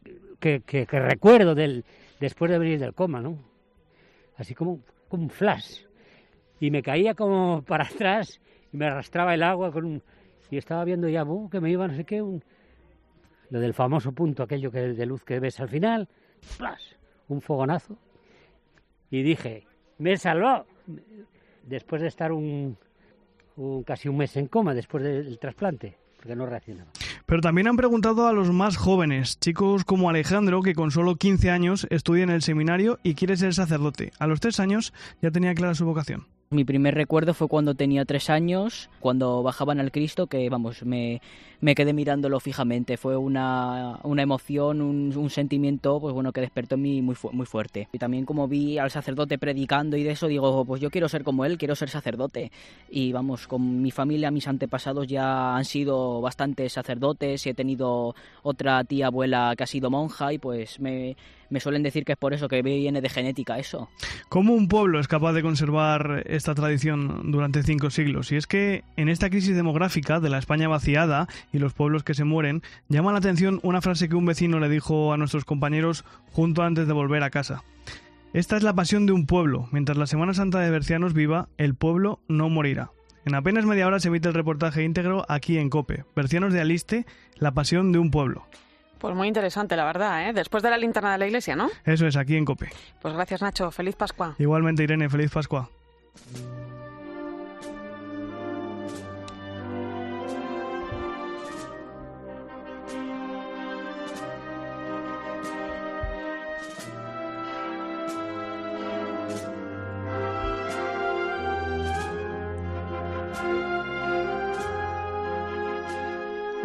recuerdo del, después de venir del coma, ¿no? Así como, un flash. Y me caía como para atrás y me arrastraba el agua con un... Y estaba viendo ya que me iba no sé qué, un, lo del famoso punto aquello que de luz que ves al final, ¡flash! un fogonazo. Y dije, me he salvado. Después de estar un, casi un mes en coma después del trasplante, porque no. Pero también han preguntado a los más jóvenes, chicos como Alejandro, que con solo 15 años estudia en el seminario y quiere ser sacerdote. A los tres años ya tenía clara su vocación. Mi primer recuerdo fue cuando tenía tres años, cuando bajaban al Cristo, que vamos, me, me quedé mirándolo fijamente. Fue una, una emoción, un, un, sentimiento, pues bueno, que despertó en mí muy, muy fuerte. Y también como vi al sacerdote predicando y de eso, digo, pues yo quiero ser como él, quiero ser sacerdote. Y vamos, con mi familia, mis antepasados ya han sido bastantes sacerdotes y he tenido otra tía abuela que ha sido monja y pues me, me suelen decir que es por eso que viene de genética eso. ¿Cómo un pueblo es capaz de conservar esta tradición durante cinco siglos? Y es que en esta crisis demográfica de la España vaciada y los pueblos que se mueren, llama la atención una frase que un vecino le dijo a nuestros compañeros junto antes de volver a casa. Esta es la pasión de un pueblo. Mientras la Semana Santa de Bercianos viva, el pueblo no morirá. En apenas media hora se emite el reportaje íntegro aquí en Cope. Bercianos de Aliste, la pasión de un pueblo. Pues muy interesante, la verdad, ¿eh? Después de la linterna de la iglesia, ¿no? Eso es, aquí en Cope. Pues gracias, Nacho. Feliz Pascua. Igualmente, Irene, feliz Pascua.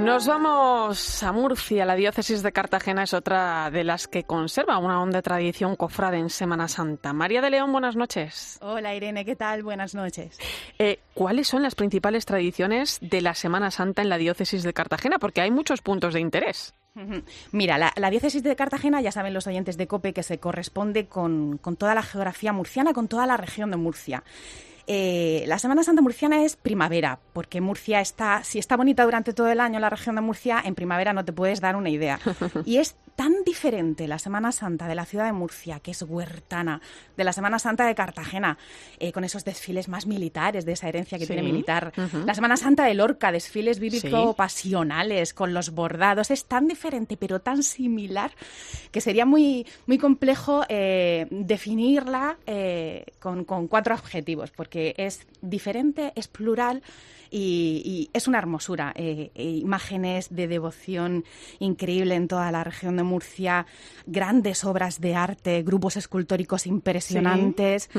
Nos vamos a Murcia. La diócesis de Cartagena es otra de las que conserva una honda tradición cofrade en Semana Santa. María de León, buenas noches. Hola Irene, ¿qué tal? Buenas noches. Eh, ¿Cuáles son las principales tradiciones de la Semana Santa en la diócesis de Cartagena? Porque hay muchos puntos de interés. Mira, la, diócesis de Cartagena, ya saben los oyentes de COPE, que se corresponde con, con toda la geografía murciana, con toda la región de Murcia. Eh, la Semana Santa murciana es primavera, porque Murcia está, si está bonita durante todo el año la región de Murcia, en primavera no te puedes dar una idea. Y es tan diferente la Semana Santa de la ciudad de Murcia, que es huertana, de la Semana Santa de Cartagena, eh, con esos desfiles más militares, de esa herencia que tiene militar. La Semana Santa de Lorca, desfiles bíblico-pasionales, con los bordados. Es tan diferente, pero tan similar, que sería muy, muy complejo eh, definirla con, con cuatro objetivos, porque es diferente, es plural y, es una hermosura. Eh, eh, imágenes de devoción increíble en toda la región de Murcia, grandes obras de arte, grupos escultóricos impresionantes.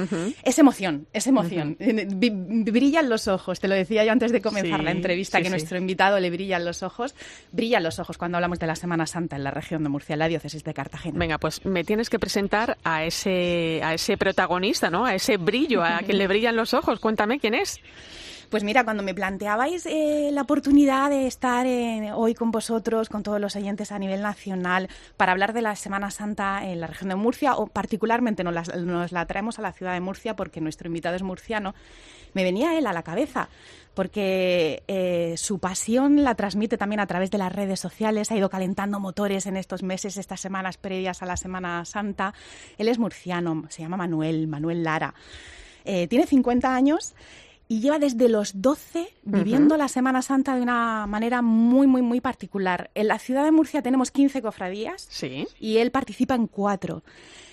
Es emoción, es emoción. Brillan los ojos, te lo decía yo antes de comenzar la entrevista, que nuestro invitado le brillan los ojos. Brillan los ojos cuando hablamos de la Semana Santa en la región de Murcia, en la diócesis de Cartagena. Venga, pues me tienes que presentar a ese, a ese protagonista, ¿no? A ese brillo, a quien le brillan los ojos. Cuéntame quién es. Pues mira, cuando me planteabais eh, la oportunidad de estar hoy con vosotros, con todos los oyentes a nivel nacional, para hablar de la Semana Santa en la región de Murcia, o particularmente nos la, traemos a la ciudad de Murcia porque nuestro invitado es murciano, me venía él a la cabeza porque eh, su pasión la transmite también a través de las redes sociales, ha ido calentando motores en estos meses, estas semanas previas a la Semana Santa. Él es murciano, se llama Manuel, Manuel Lara. Eh, tiene 50 años y lleva desde los 12 viviendo la Semana Santa de una manera muy, muy, muy particular. En la ciudad de Murcia tenemos 15 cofradías ¿Sí? y él participa en cuatro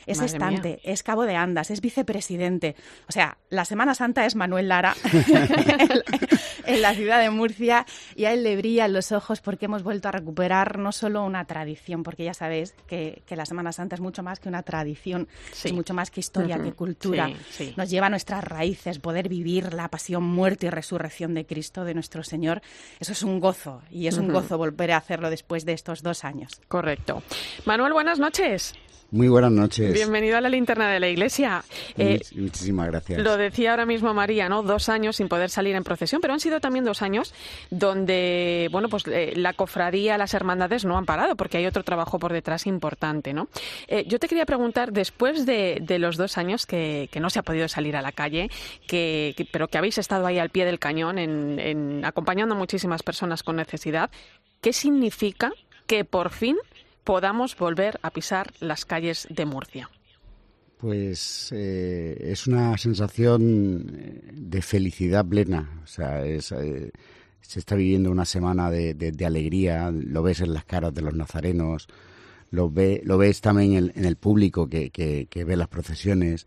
es estante, es cabo de andas, es vicepresidente. O sea, la Semana Santa es Manuel Lara en la ciudad de Murcia y a él le brillan los ojos porque hemos vuelto a recuperar no solo una tradición, porque ya sabéis que, la Semana Santa es mucho más que una tradición, es mucho más que historia, que cultura. Nos lleva a nuestras raíces, poder vivir la pasión, muerte y resurrección de Cristo, de nuestro Señor. Eso es un gozo y es un gozo volver a hacerlo después de estos dos años. Correcto. Manuel, buenas noches. Muy buenas noches. Bienvenido a la linterna de la iglesia. Eh, muchísimas gracias. Lo decía ahora mismo María, ¿no? Dos años sin poder salir en procesión, pero han sido también dos años donde, bueno, pues eh, la cofradía, las hermandades no han parado porque hay otro trabajo por detrás importante, ¿no? Eh, yo te quería preguntar, después de, los dos años que, no se ha podido salir a la calle, que, pero que habéis estado ahí al pie del cañón en, acompañando a muchísimas personas con necesidad, ¿qué significa que por fin podamos volver a pisar las calles de Murcia? Pues eh, es una sensación eh, de felicidad plena. O sea, eh, se está viviendo una semana de, alegría, lo ves en las caras de los nazarenos, lo, ve, lo ves también en, el público que, que, ve las procesiones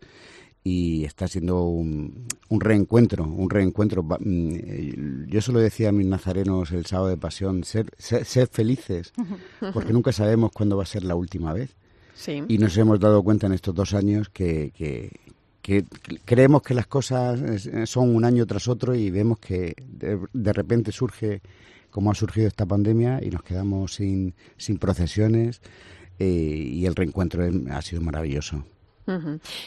y está siendo un, reencuentro, un reencuentro. Mm, yo solo decía a mis nazarenos el sábado de pasión, ser, ser, felices, porque nunca sabemos cuándo va a ser la última vez. Y nos hemos dado cuenta en estos dos años que, que, creemos que las cosas son un año tras otro y vemos que de, repente surge, como ha surgido esta pandemia, y nos quedamos sin, sin procesiones eh, y el reencuentro ha sido maravilloso.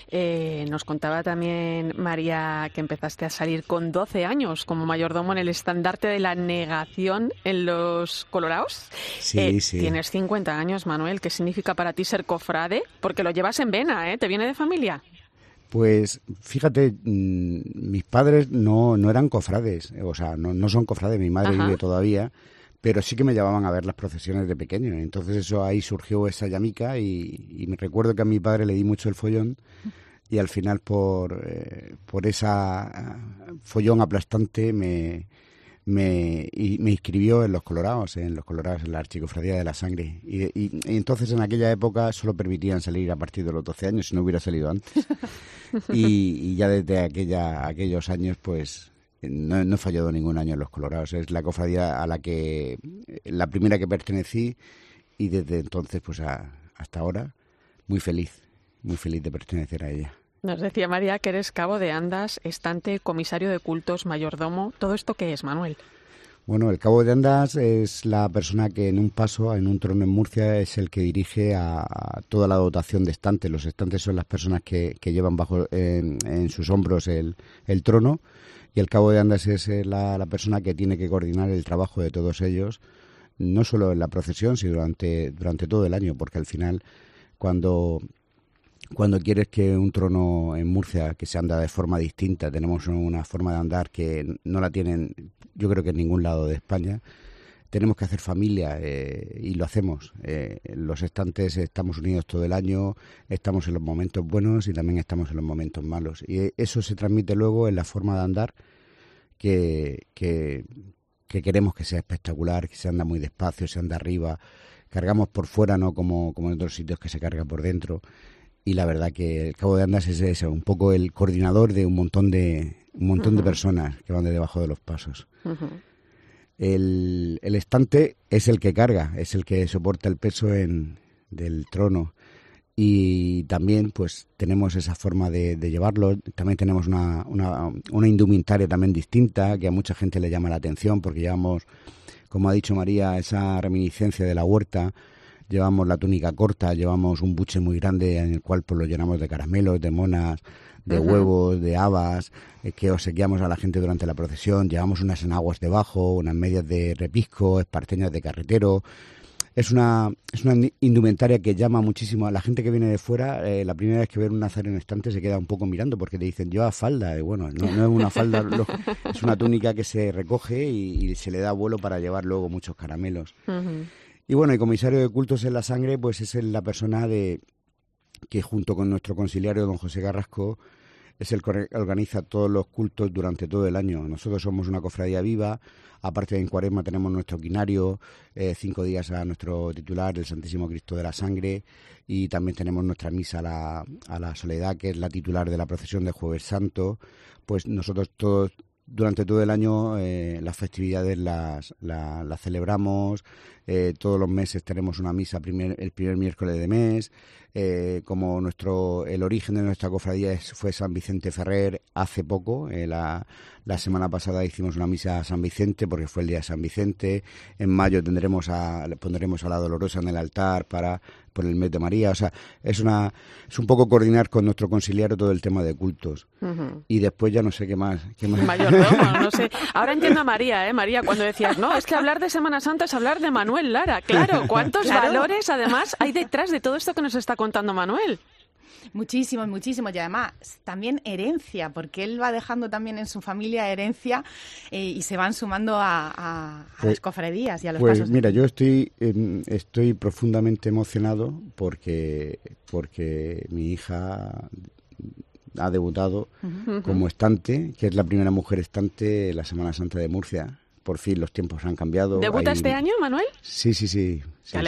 Eh, nos contaba también María que empezaste a salir con 12 años como mayordomo en el estandarte de la negación en los Colorados. Sí, eh, sí. Tienes 50 años, Manuel. ¿Qué significa para ti ser cofrade? Porque lo llevas en vena, ¿eh? ¿Te viene de familia? Pues fíjate, mm, mis padres no, no eran cofrades, o sea, no, no son cofrades, mi madre vive todavía, pero sí que me llevaban a ver las procesiones de pequeño. Entonces eso ahí surgió esa llamica y, me recuerdo que a mi padre le di mucho el follón y al final por, eh, por esa follón aplastante me, me, me inscribió en los Colorados, en los Colorados, en la Archicofradía de la Sangre. Y, y, entonces en aquella época solo permitían salir a partir de los 12 años, si no hubiera salido antes. y, y ya desde aquella, aquellos años pues no, he fallado ningún año en los Colorados. Es la cofradía a la que, la primera que pertenecí y desde entonces, pues hasta ahora, muy feliz, muy feliz de pertenecer a ella. Nos decía María que eres cabo de andas, estante, comisario de cultos, mayordomo. ¿Todo esto qué es, Manuel? Bueno, el cabo de andas es la persona que en un paso, en un trono en Murcia, es el que dirige a, toda la dotación de estantes. Los estantes son las personas que, llevan bajo en, sus hombros el, el trono y el cabo de andas es eh, la, persona que tiene que coordinar el trabajo de todos ellos, no solo en la procesión, sino durante, durante todo el año, porque al final cuando cuando quieres que un trono en Murcia que se anda de forma distinta, tenemos una forma de andar que no la tienen, yo creo que en ningún lado de España, tenemos que hacer familia eh, y lo hacemos. Eh, los estantes estamos unidos todo el año, estamos en los momentos buenos y también estamos en los momentos malos. Y eso se transmite luego en la forma de andar que, que, queremos que sea espectacular, que se anda muy despacio, se anda arriba, cargamos por fuera, no como, como en otros sitios que se carga por dentro. Y la verdad que el Cabo de Andas es eso, un poco el coordinador de un montón de, un montón de personas que van de debajo de los pasos. El, el, estante es el que carga, es el que soporta el peso en, del trono. Y también pues tenemos esa forma de, llevarlo. También tenemos una, una, una, indumentaria también distinta que a mucha gente le llama la atención porque llevamos, como ha dicho María, esa reminiscencia de la huerta. Llevamos la túnica corta, llevamos un buche muy grande en el cual pues, lo llenamos de caramelos, de monas, de huevos, de habas, eh, que obsequiamos a la gente durante la procesión. Llevamos unas enaguas debajo, unas medias de repisco, esparteñas de carretero. Es una, es una indumentaria que llama muchísimo a la gente que viene de fuera. Eh, la primera vez que ve un nazareno estante se queda un poco mirando porque te dicen, lleva falda. Y bueno, no, es una falda, es una túnica que se recoge y, se le da vuelo para llevar luego muchos caramelos. Y bueno, el comisario de cultos en la sangre, pues es la persona de, que junto con nuestro conciliario don José Garrasco es el que organiza todos los cultos durante todo el año. Nosotros somos una cofradía viva, aparte de en Cuaresma tenemos nuestro quinario, eh, cinco días a nuestro titular, el Santísimo Cristo de la Sangre, y también tenemos nuestra misa a la, a la Soledad, que es la titular de la procesión de Jueves Santo. Pues nosotros todos durante todo el año eh, las festividades las, las, celebramos, eh, todos los meses tenemos una misa primer, el primer miércoles de mes, eh, como nuestro el origen de nuestra cofradía fue San Vicente Ferrer hace poco, la, la, semana pasada hicimos una misa a San Vicente porque fue el día de San Vicente, en mayo tendremos a, pondremos a la Dolorosa en el altar para, por el mes de María. O sea, es, una, es un poco coordinar con nuestro conciliario todo el tema de cultos. Y después ya no sé qué más. Qué más. Mayordomo, no sé. Ahora entiendo a María, ¿eh? María, cuando decías, no, es que hablar de Semana Santa es hablar de Manuel Lara. Claro, ¿cuántos valores además hay detrás de todo esto que nos está contando Manuel? Muchísimos, muchísimos. Y además, también herencia, porque él va dejando también en su familia herencia eh, y se van sumando a, las Pues- cofradías y a los Pues pasos. mira, yo estoy, em, estoy profundamente emocionado porque, porque mi hija ha debutado como estante, que es la primera mujer estante la Semana Santa de Murcia. Por fin los tiempos han cambiado. ¿Debuta hay- este año, Manuel? Sí, sí, sí. sí, Qué sí.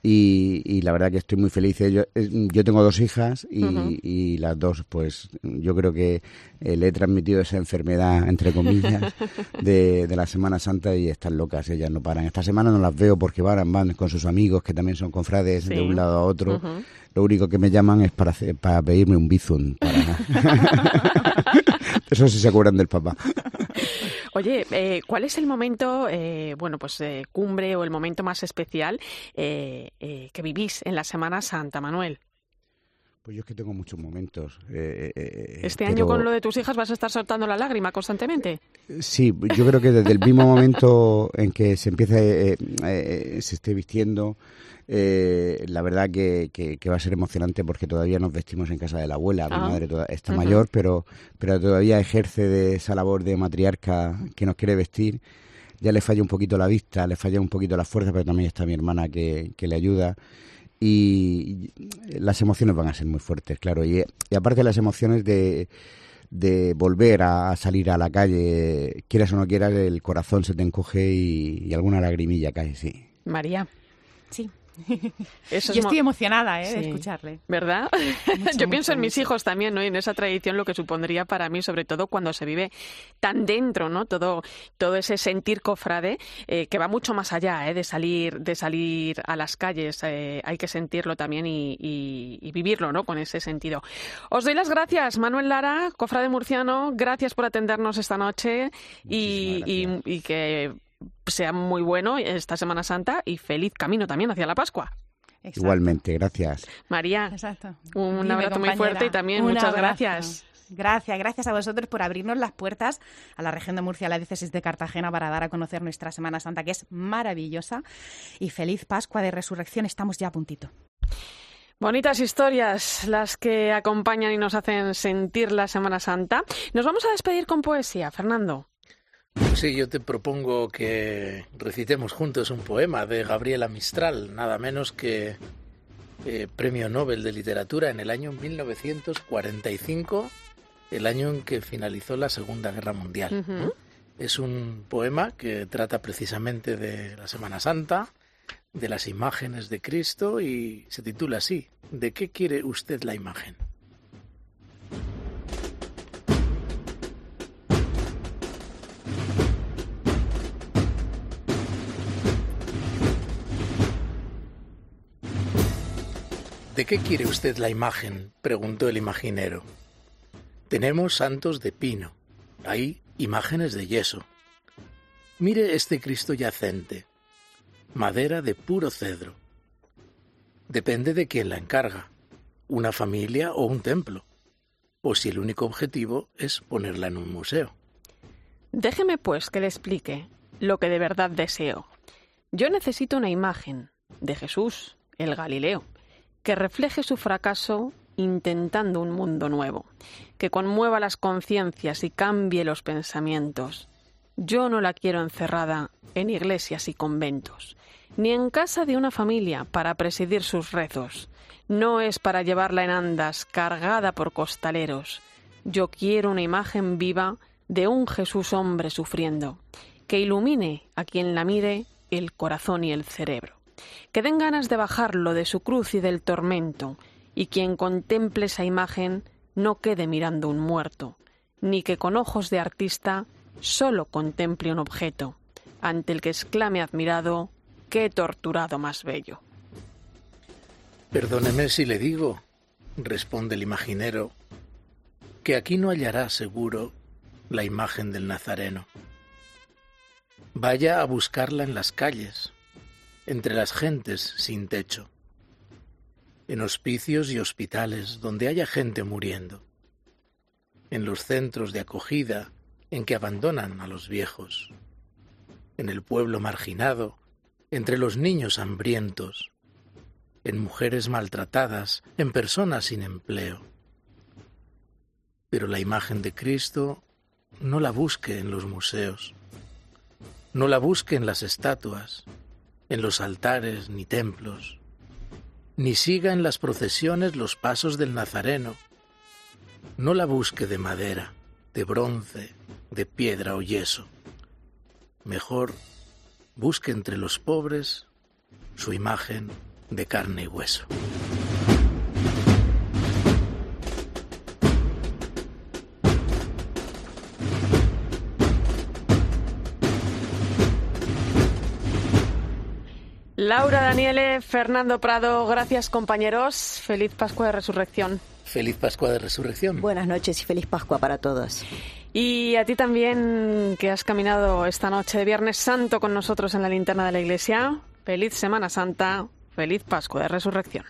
Y, y la verdad que estoy muy feliz. Yo, eh, yo tengo dos hijas y, y las dos, pues yo creo que eh, le he transmitido esa enfermedad, entre comillas, de, de la Semana Santa y están locas, ellas no paran. Esta semana no las veo porque van, van con sus amigos que también son confrades Sí. de un lado a otro. Lo único que me llaman es para, hacer- para pedirme un bizum. Para... Eso sí se acuerdan del papá. Oye, eh, ¿cuál es el momento, eh, bueno, pues eh, cumbre o el momento más especial eh, que vivís en la Semana Santa, Manuel? Pues yo es que tengo muchos momentos. eh, eh, ¿Este pero- año con lo de tus hijas vas a estar soltando la lágrima constantemente? Sí, yo creo que desde el mismo momento en que se empieza, eh, eh, se esté vistiendo, eh, la verdad que, que- que va a ser emocionante porque todavía nos vestimos en casa de la abuela. Mi Ah. madre toda- está mayor, pero, pero todavía ejerce de esa labor de matriarca que nos quiere vestir. Ya le falla un poquito la vista, le falla un poquito la fuerza, pero también está mi hermana que, que le ayuda. Y las emociones van a ser muy fuertes, claro. Y, y aparte las emociones de, de volver a, a salir a la calle, quieras o no quieras, el corazón se te encoge y, y alguna lagrimilla cae, sí. María. Sí. Eso Yo estoy emocionada ¿eh? de escucharle. ¿Verdad? Mucho, Yo pienso mucho, en mis hijos también, ¿no? Y en esa tradición lo que supondría para mí, sobre todo cuando se vive tan dentro, ¿no? Todo, todo ese sentir cofrade eh, que va mucho más allá, ¿eh? De salir, de salir a las calles. eh, hay que sentirlo también y, y- y vivirlo, ¿no? Con ese sentido. Os doy las gracias, Manuel Lara, cofrade murciano. Gracias por atendernos esta noche y, y- y que sea muy bueno esta Semana Santa y feliz camino también hacia la Pascua. Igualmente, gracias. María, un Dime, abrazo muy fuerte y también Un muchas abrazo. gracias. Gracias, gracias a vosotros por abrirnos las puertas a la región de Murcia, a la diócesis de Cartagena, para dar a conocer nuestra Semana Santa, que es maravillosa. Y feliz Pascua de Resurrección, estamos ya a puntito. Bonitas historias las que acompañan y nos hacen sentir la Semana Santa. Nos vamos a despedir con poesía, Fernando. Sí, yo te propongo que recitemos juntos un poema de Gabriela Mistral, nada menos que eh, Premio Nobel de Literatura en el año 1945, el año en que finalizó la Segunda Guerra Mundial. Es un poema que trata precisamente de la Semana Santa, de las imágenes de Cristo y se titula así, ¿De qué quiere usted la imagen? ¿De qué quiere usted la imagen? preguntó el imaginero. Tenemos santos de pino, hay imágenes de yeso. Mire este Cristo yacente, madera de puro cedro. Depende de quién la encarga, una familia o un templo, o si el único objetivo es ponerla en un museo. Déjeme, pues, que le explique lo que de verdad deseo. Yo necesito una imagen de Jesús, el Galileo, que refleje su fracaso intentando un mundo nuevo, que conmueva las conciencias y cambie los pensamientos. Yo no la quiero encerrada en iglesias y conventos, ni en casa de una familia para presidir sus rezos. No es para llevarla en andas cargada por costaleros. Yo quiero una imagen viva de un Jesús hombre sufriendo, que ilumine a quien la mire el corazón y el cerebro, que den ganas de bajarlo de su cruz y del tormento, y quien contemple esa imagen no quede mirando un muerto, ni que con ojos de artista solo contemple un objeto, ante el que exclame admirado, qué torturado más bello. Perdóneme si le digo, responde el imaginero, que aquí no hallará seguro la imagen del Nazareno. Vaya a buscarla en las calles, entre las gentes sin techo. en hospicios y hospitales donde haya gente muriendo, en los centros de acogida en que abandonan a los viejos, en el pueblo marginado, entre los niños hambrientos, en mujeres maltratadas, en personas sin empleo. Pero la imagen de Cristo no la busque en los museos, no la busque en las estatuas, en los altares ni templos, ni siga en las procesiones los pasos del Nazareno. No la busque de madera, de bronce, de piedra o yeso. Mejor busque entre los pobres su imagen de carne y hueso. Laura Daniele, Fernando Prado, gracias compañeros. Feliz Pascua de Resurrección. Feliz Pascua de Resurrección. Buenas noches y feliz Pascua para todos. Y a ti también que has caminado esta noche de Viernes Santo con nosotros en la linterna de la iglesia. Feliz Semana Santa, feliz Pascua de Resurrección.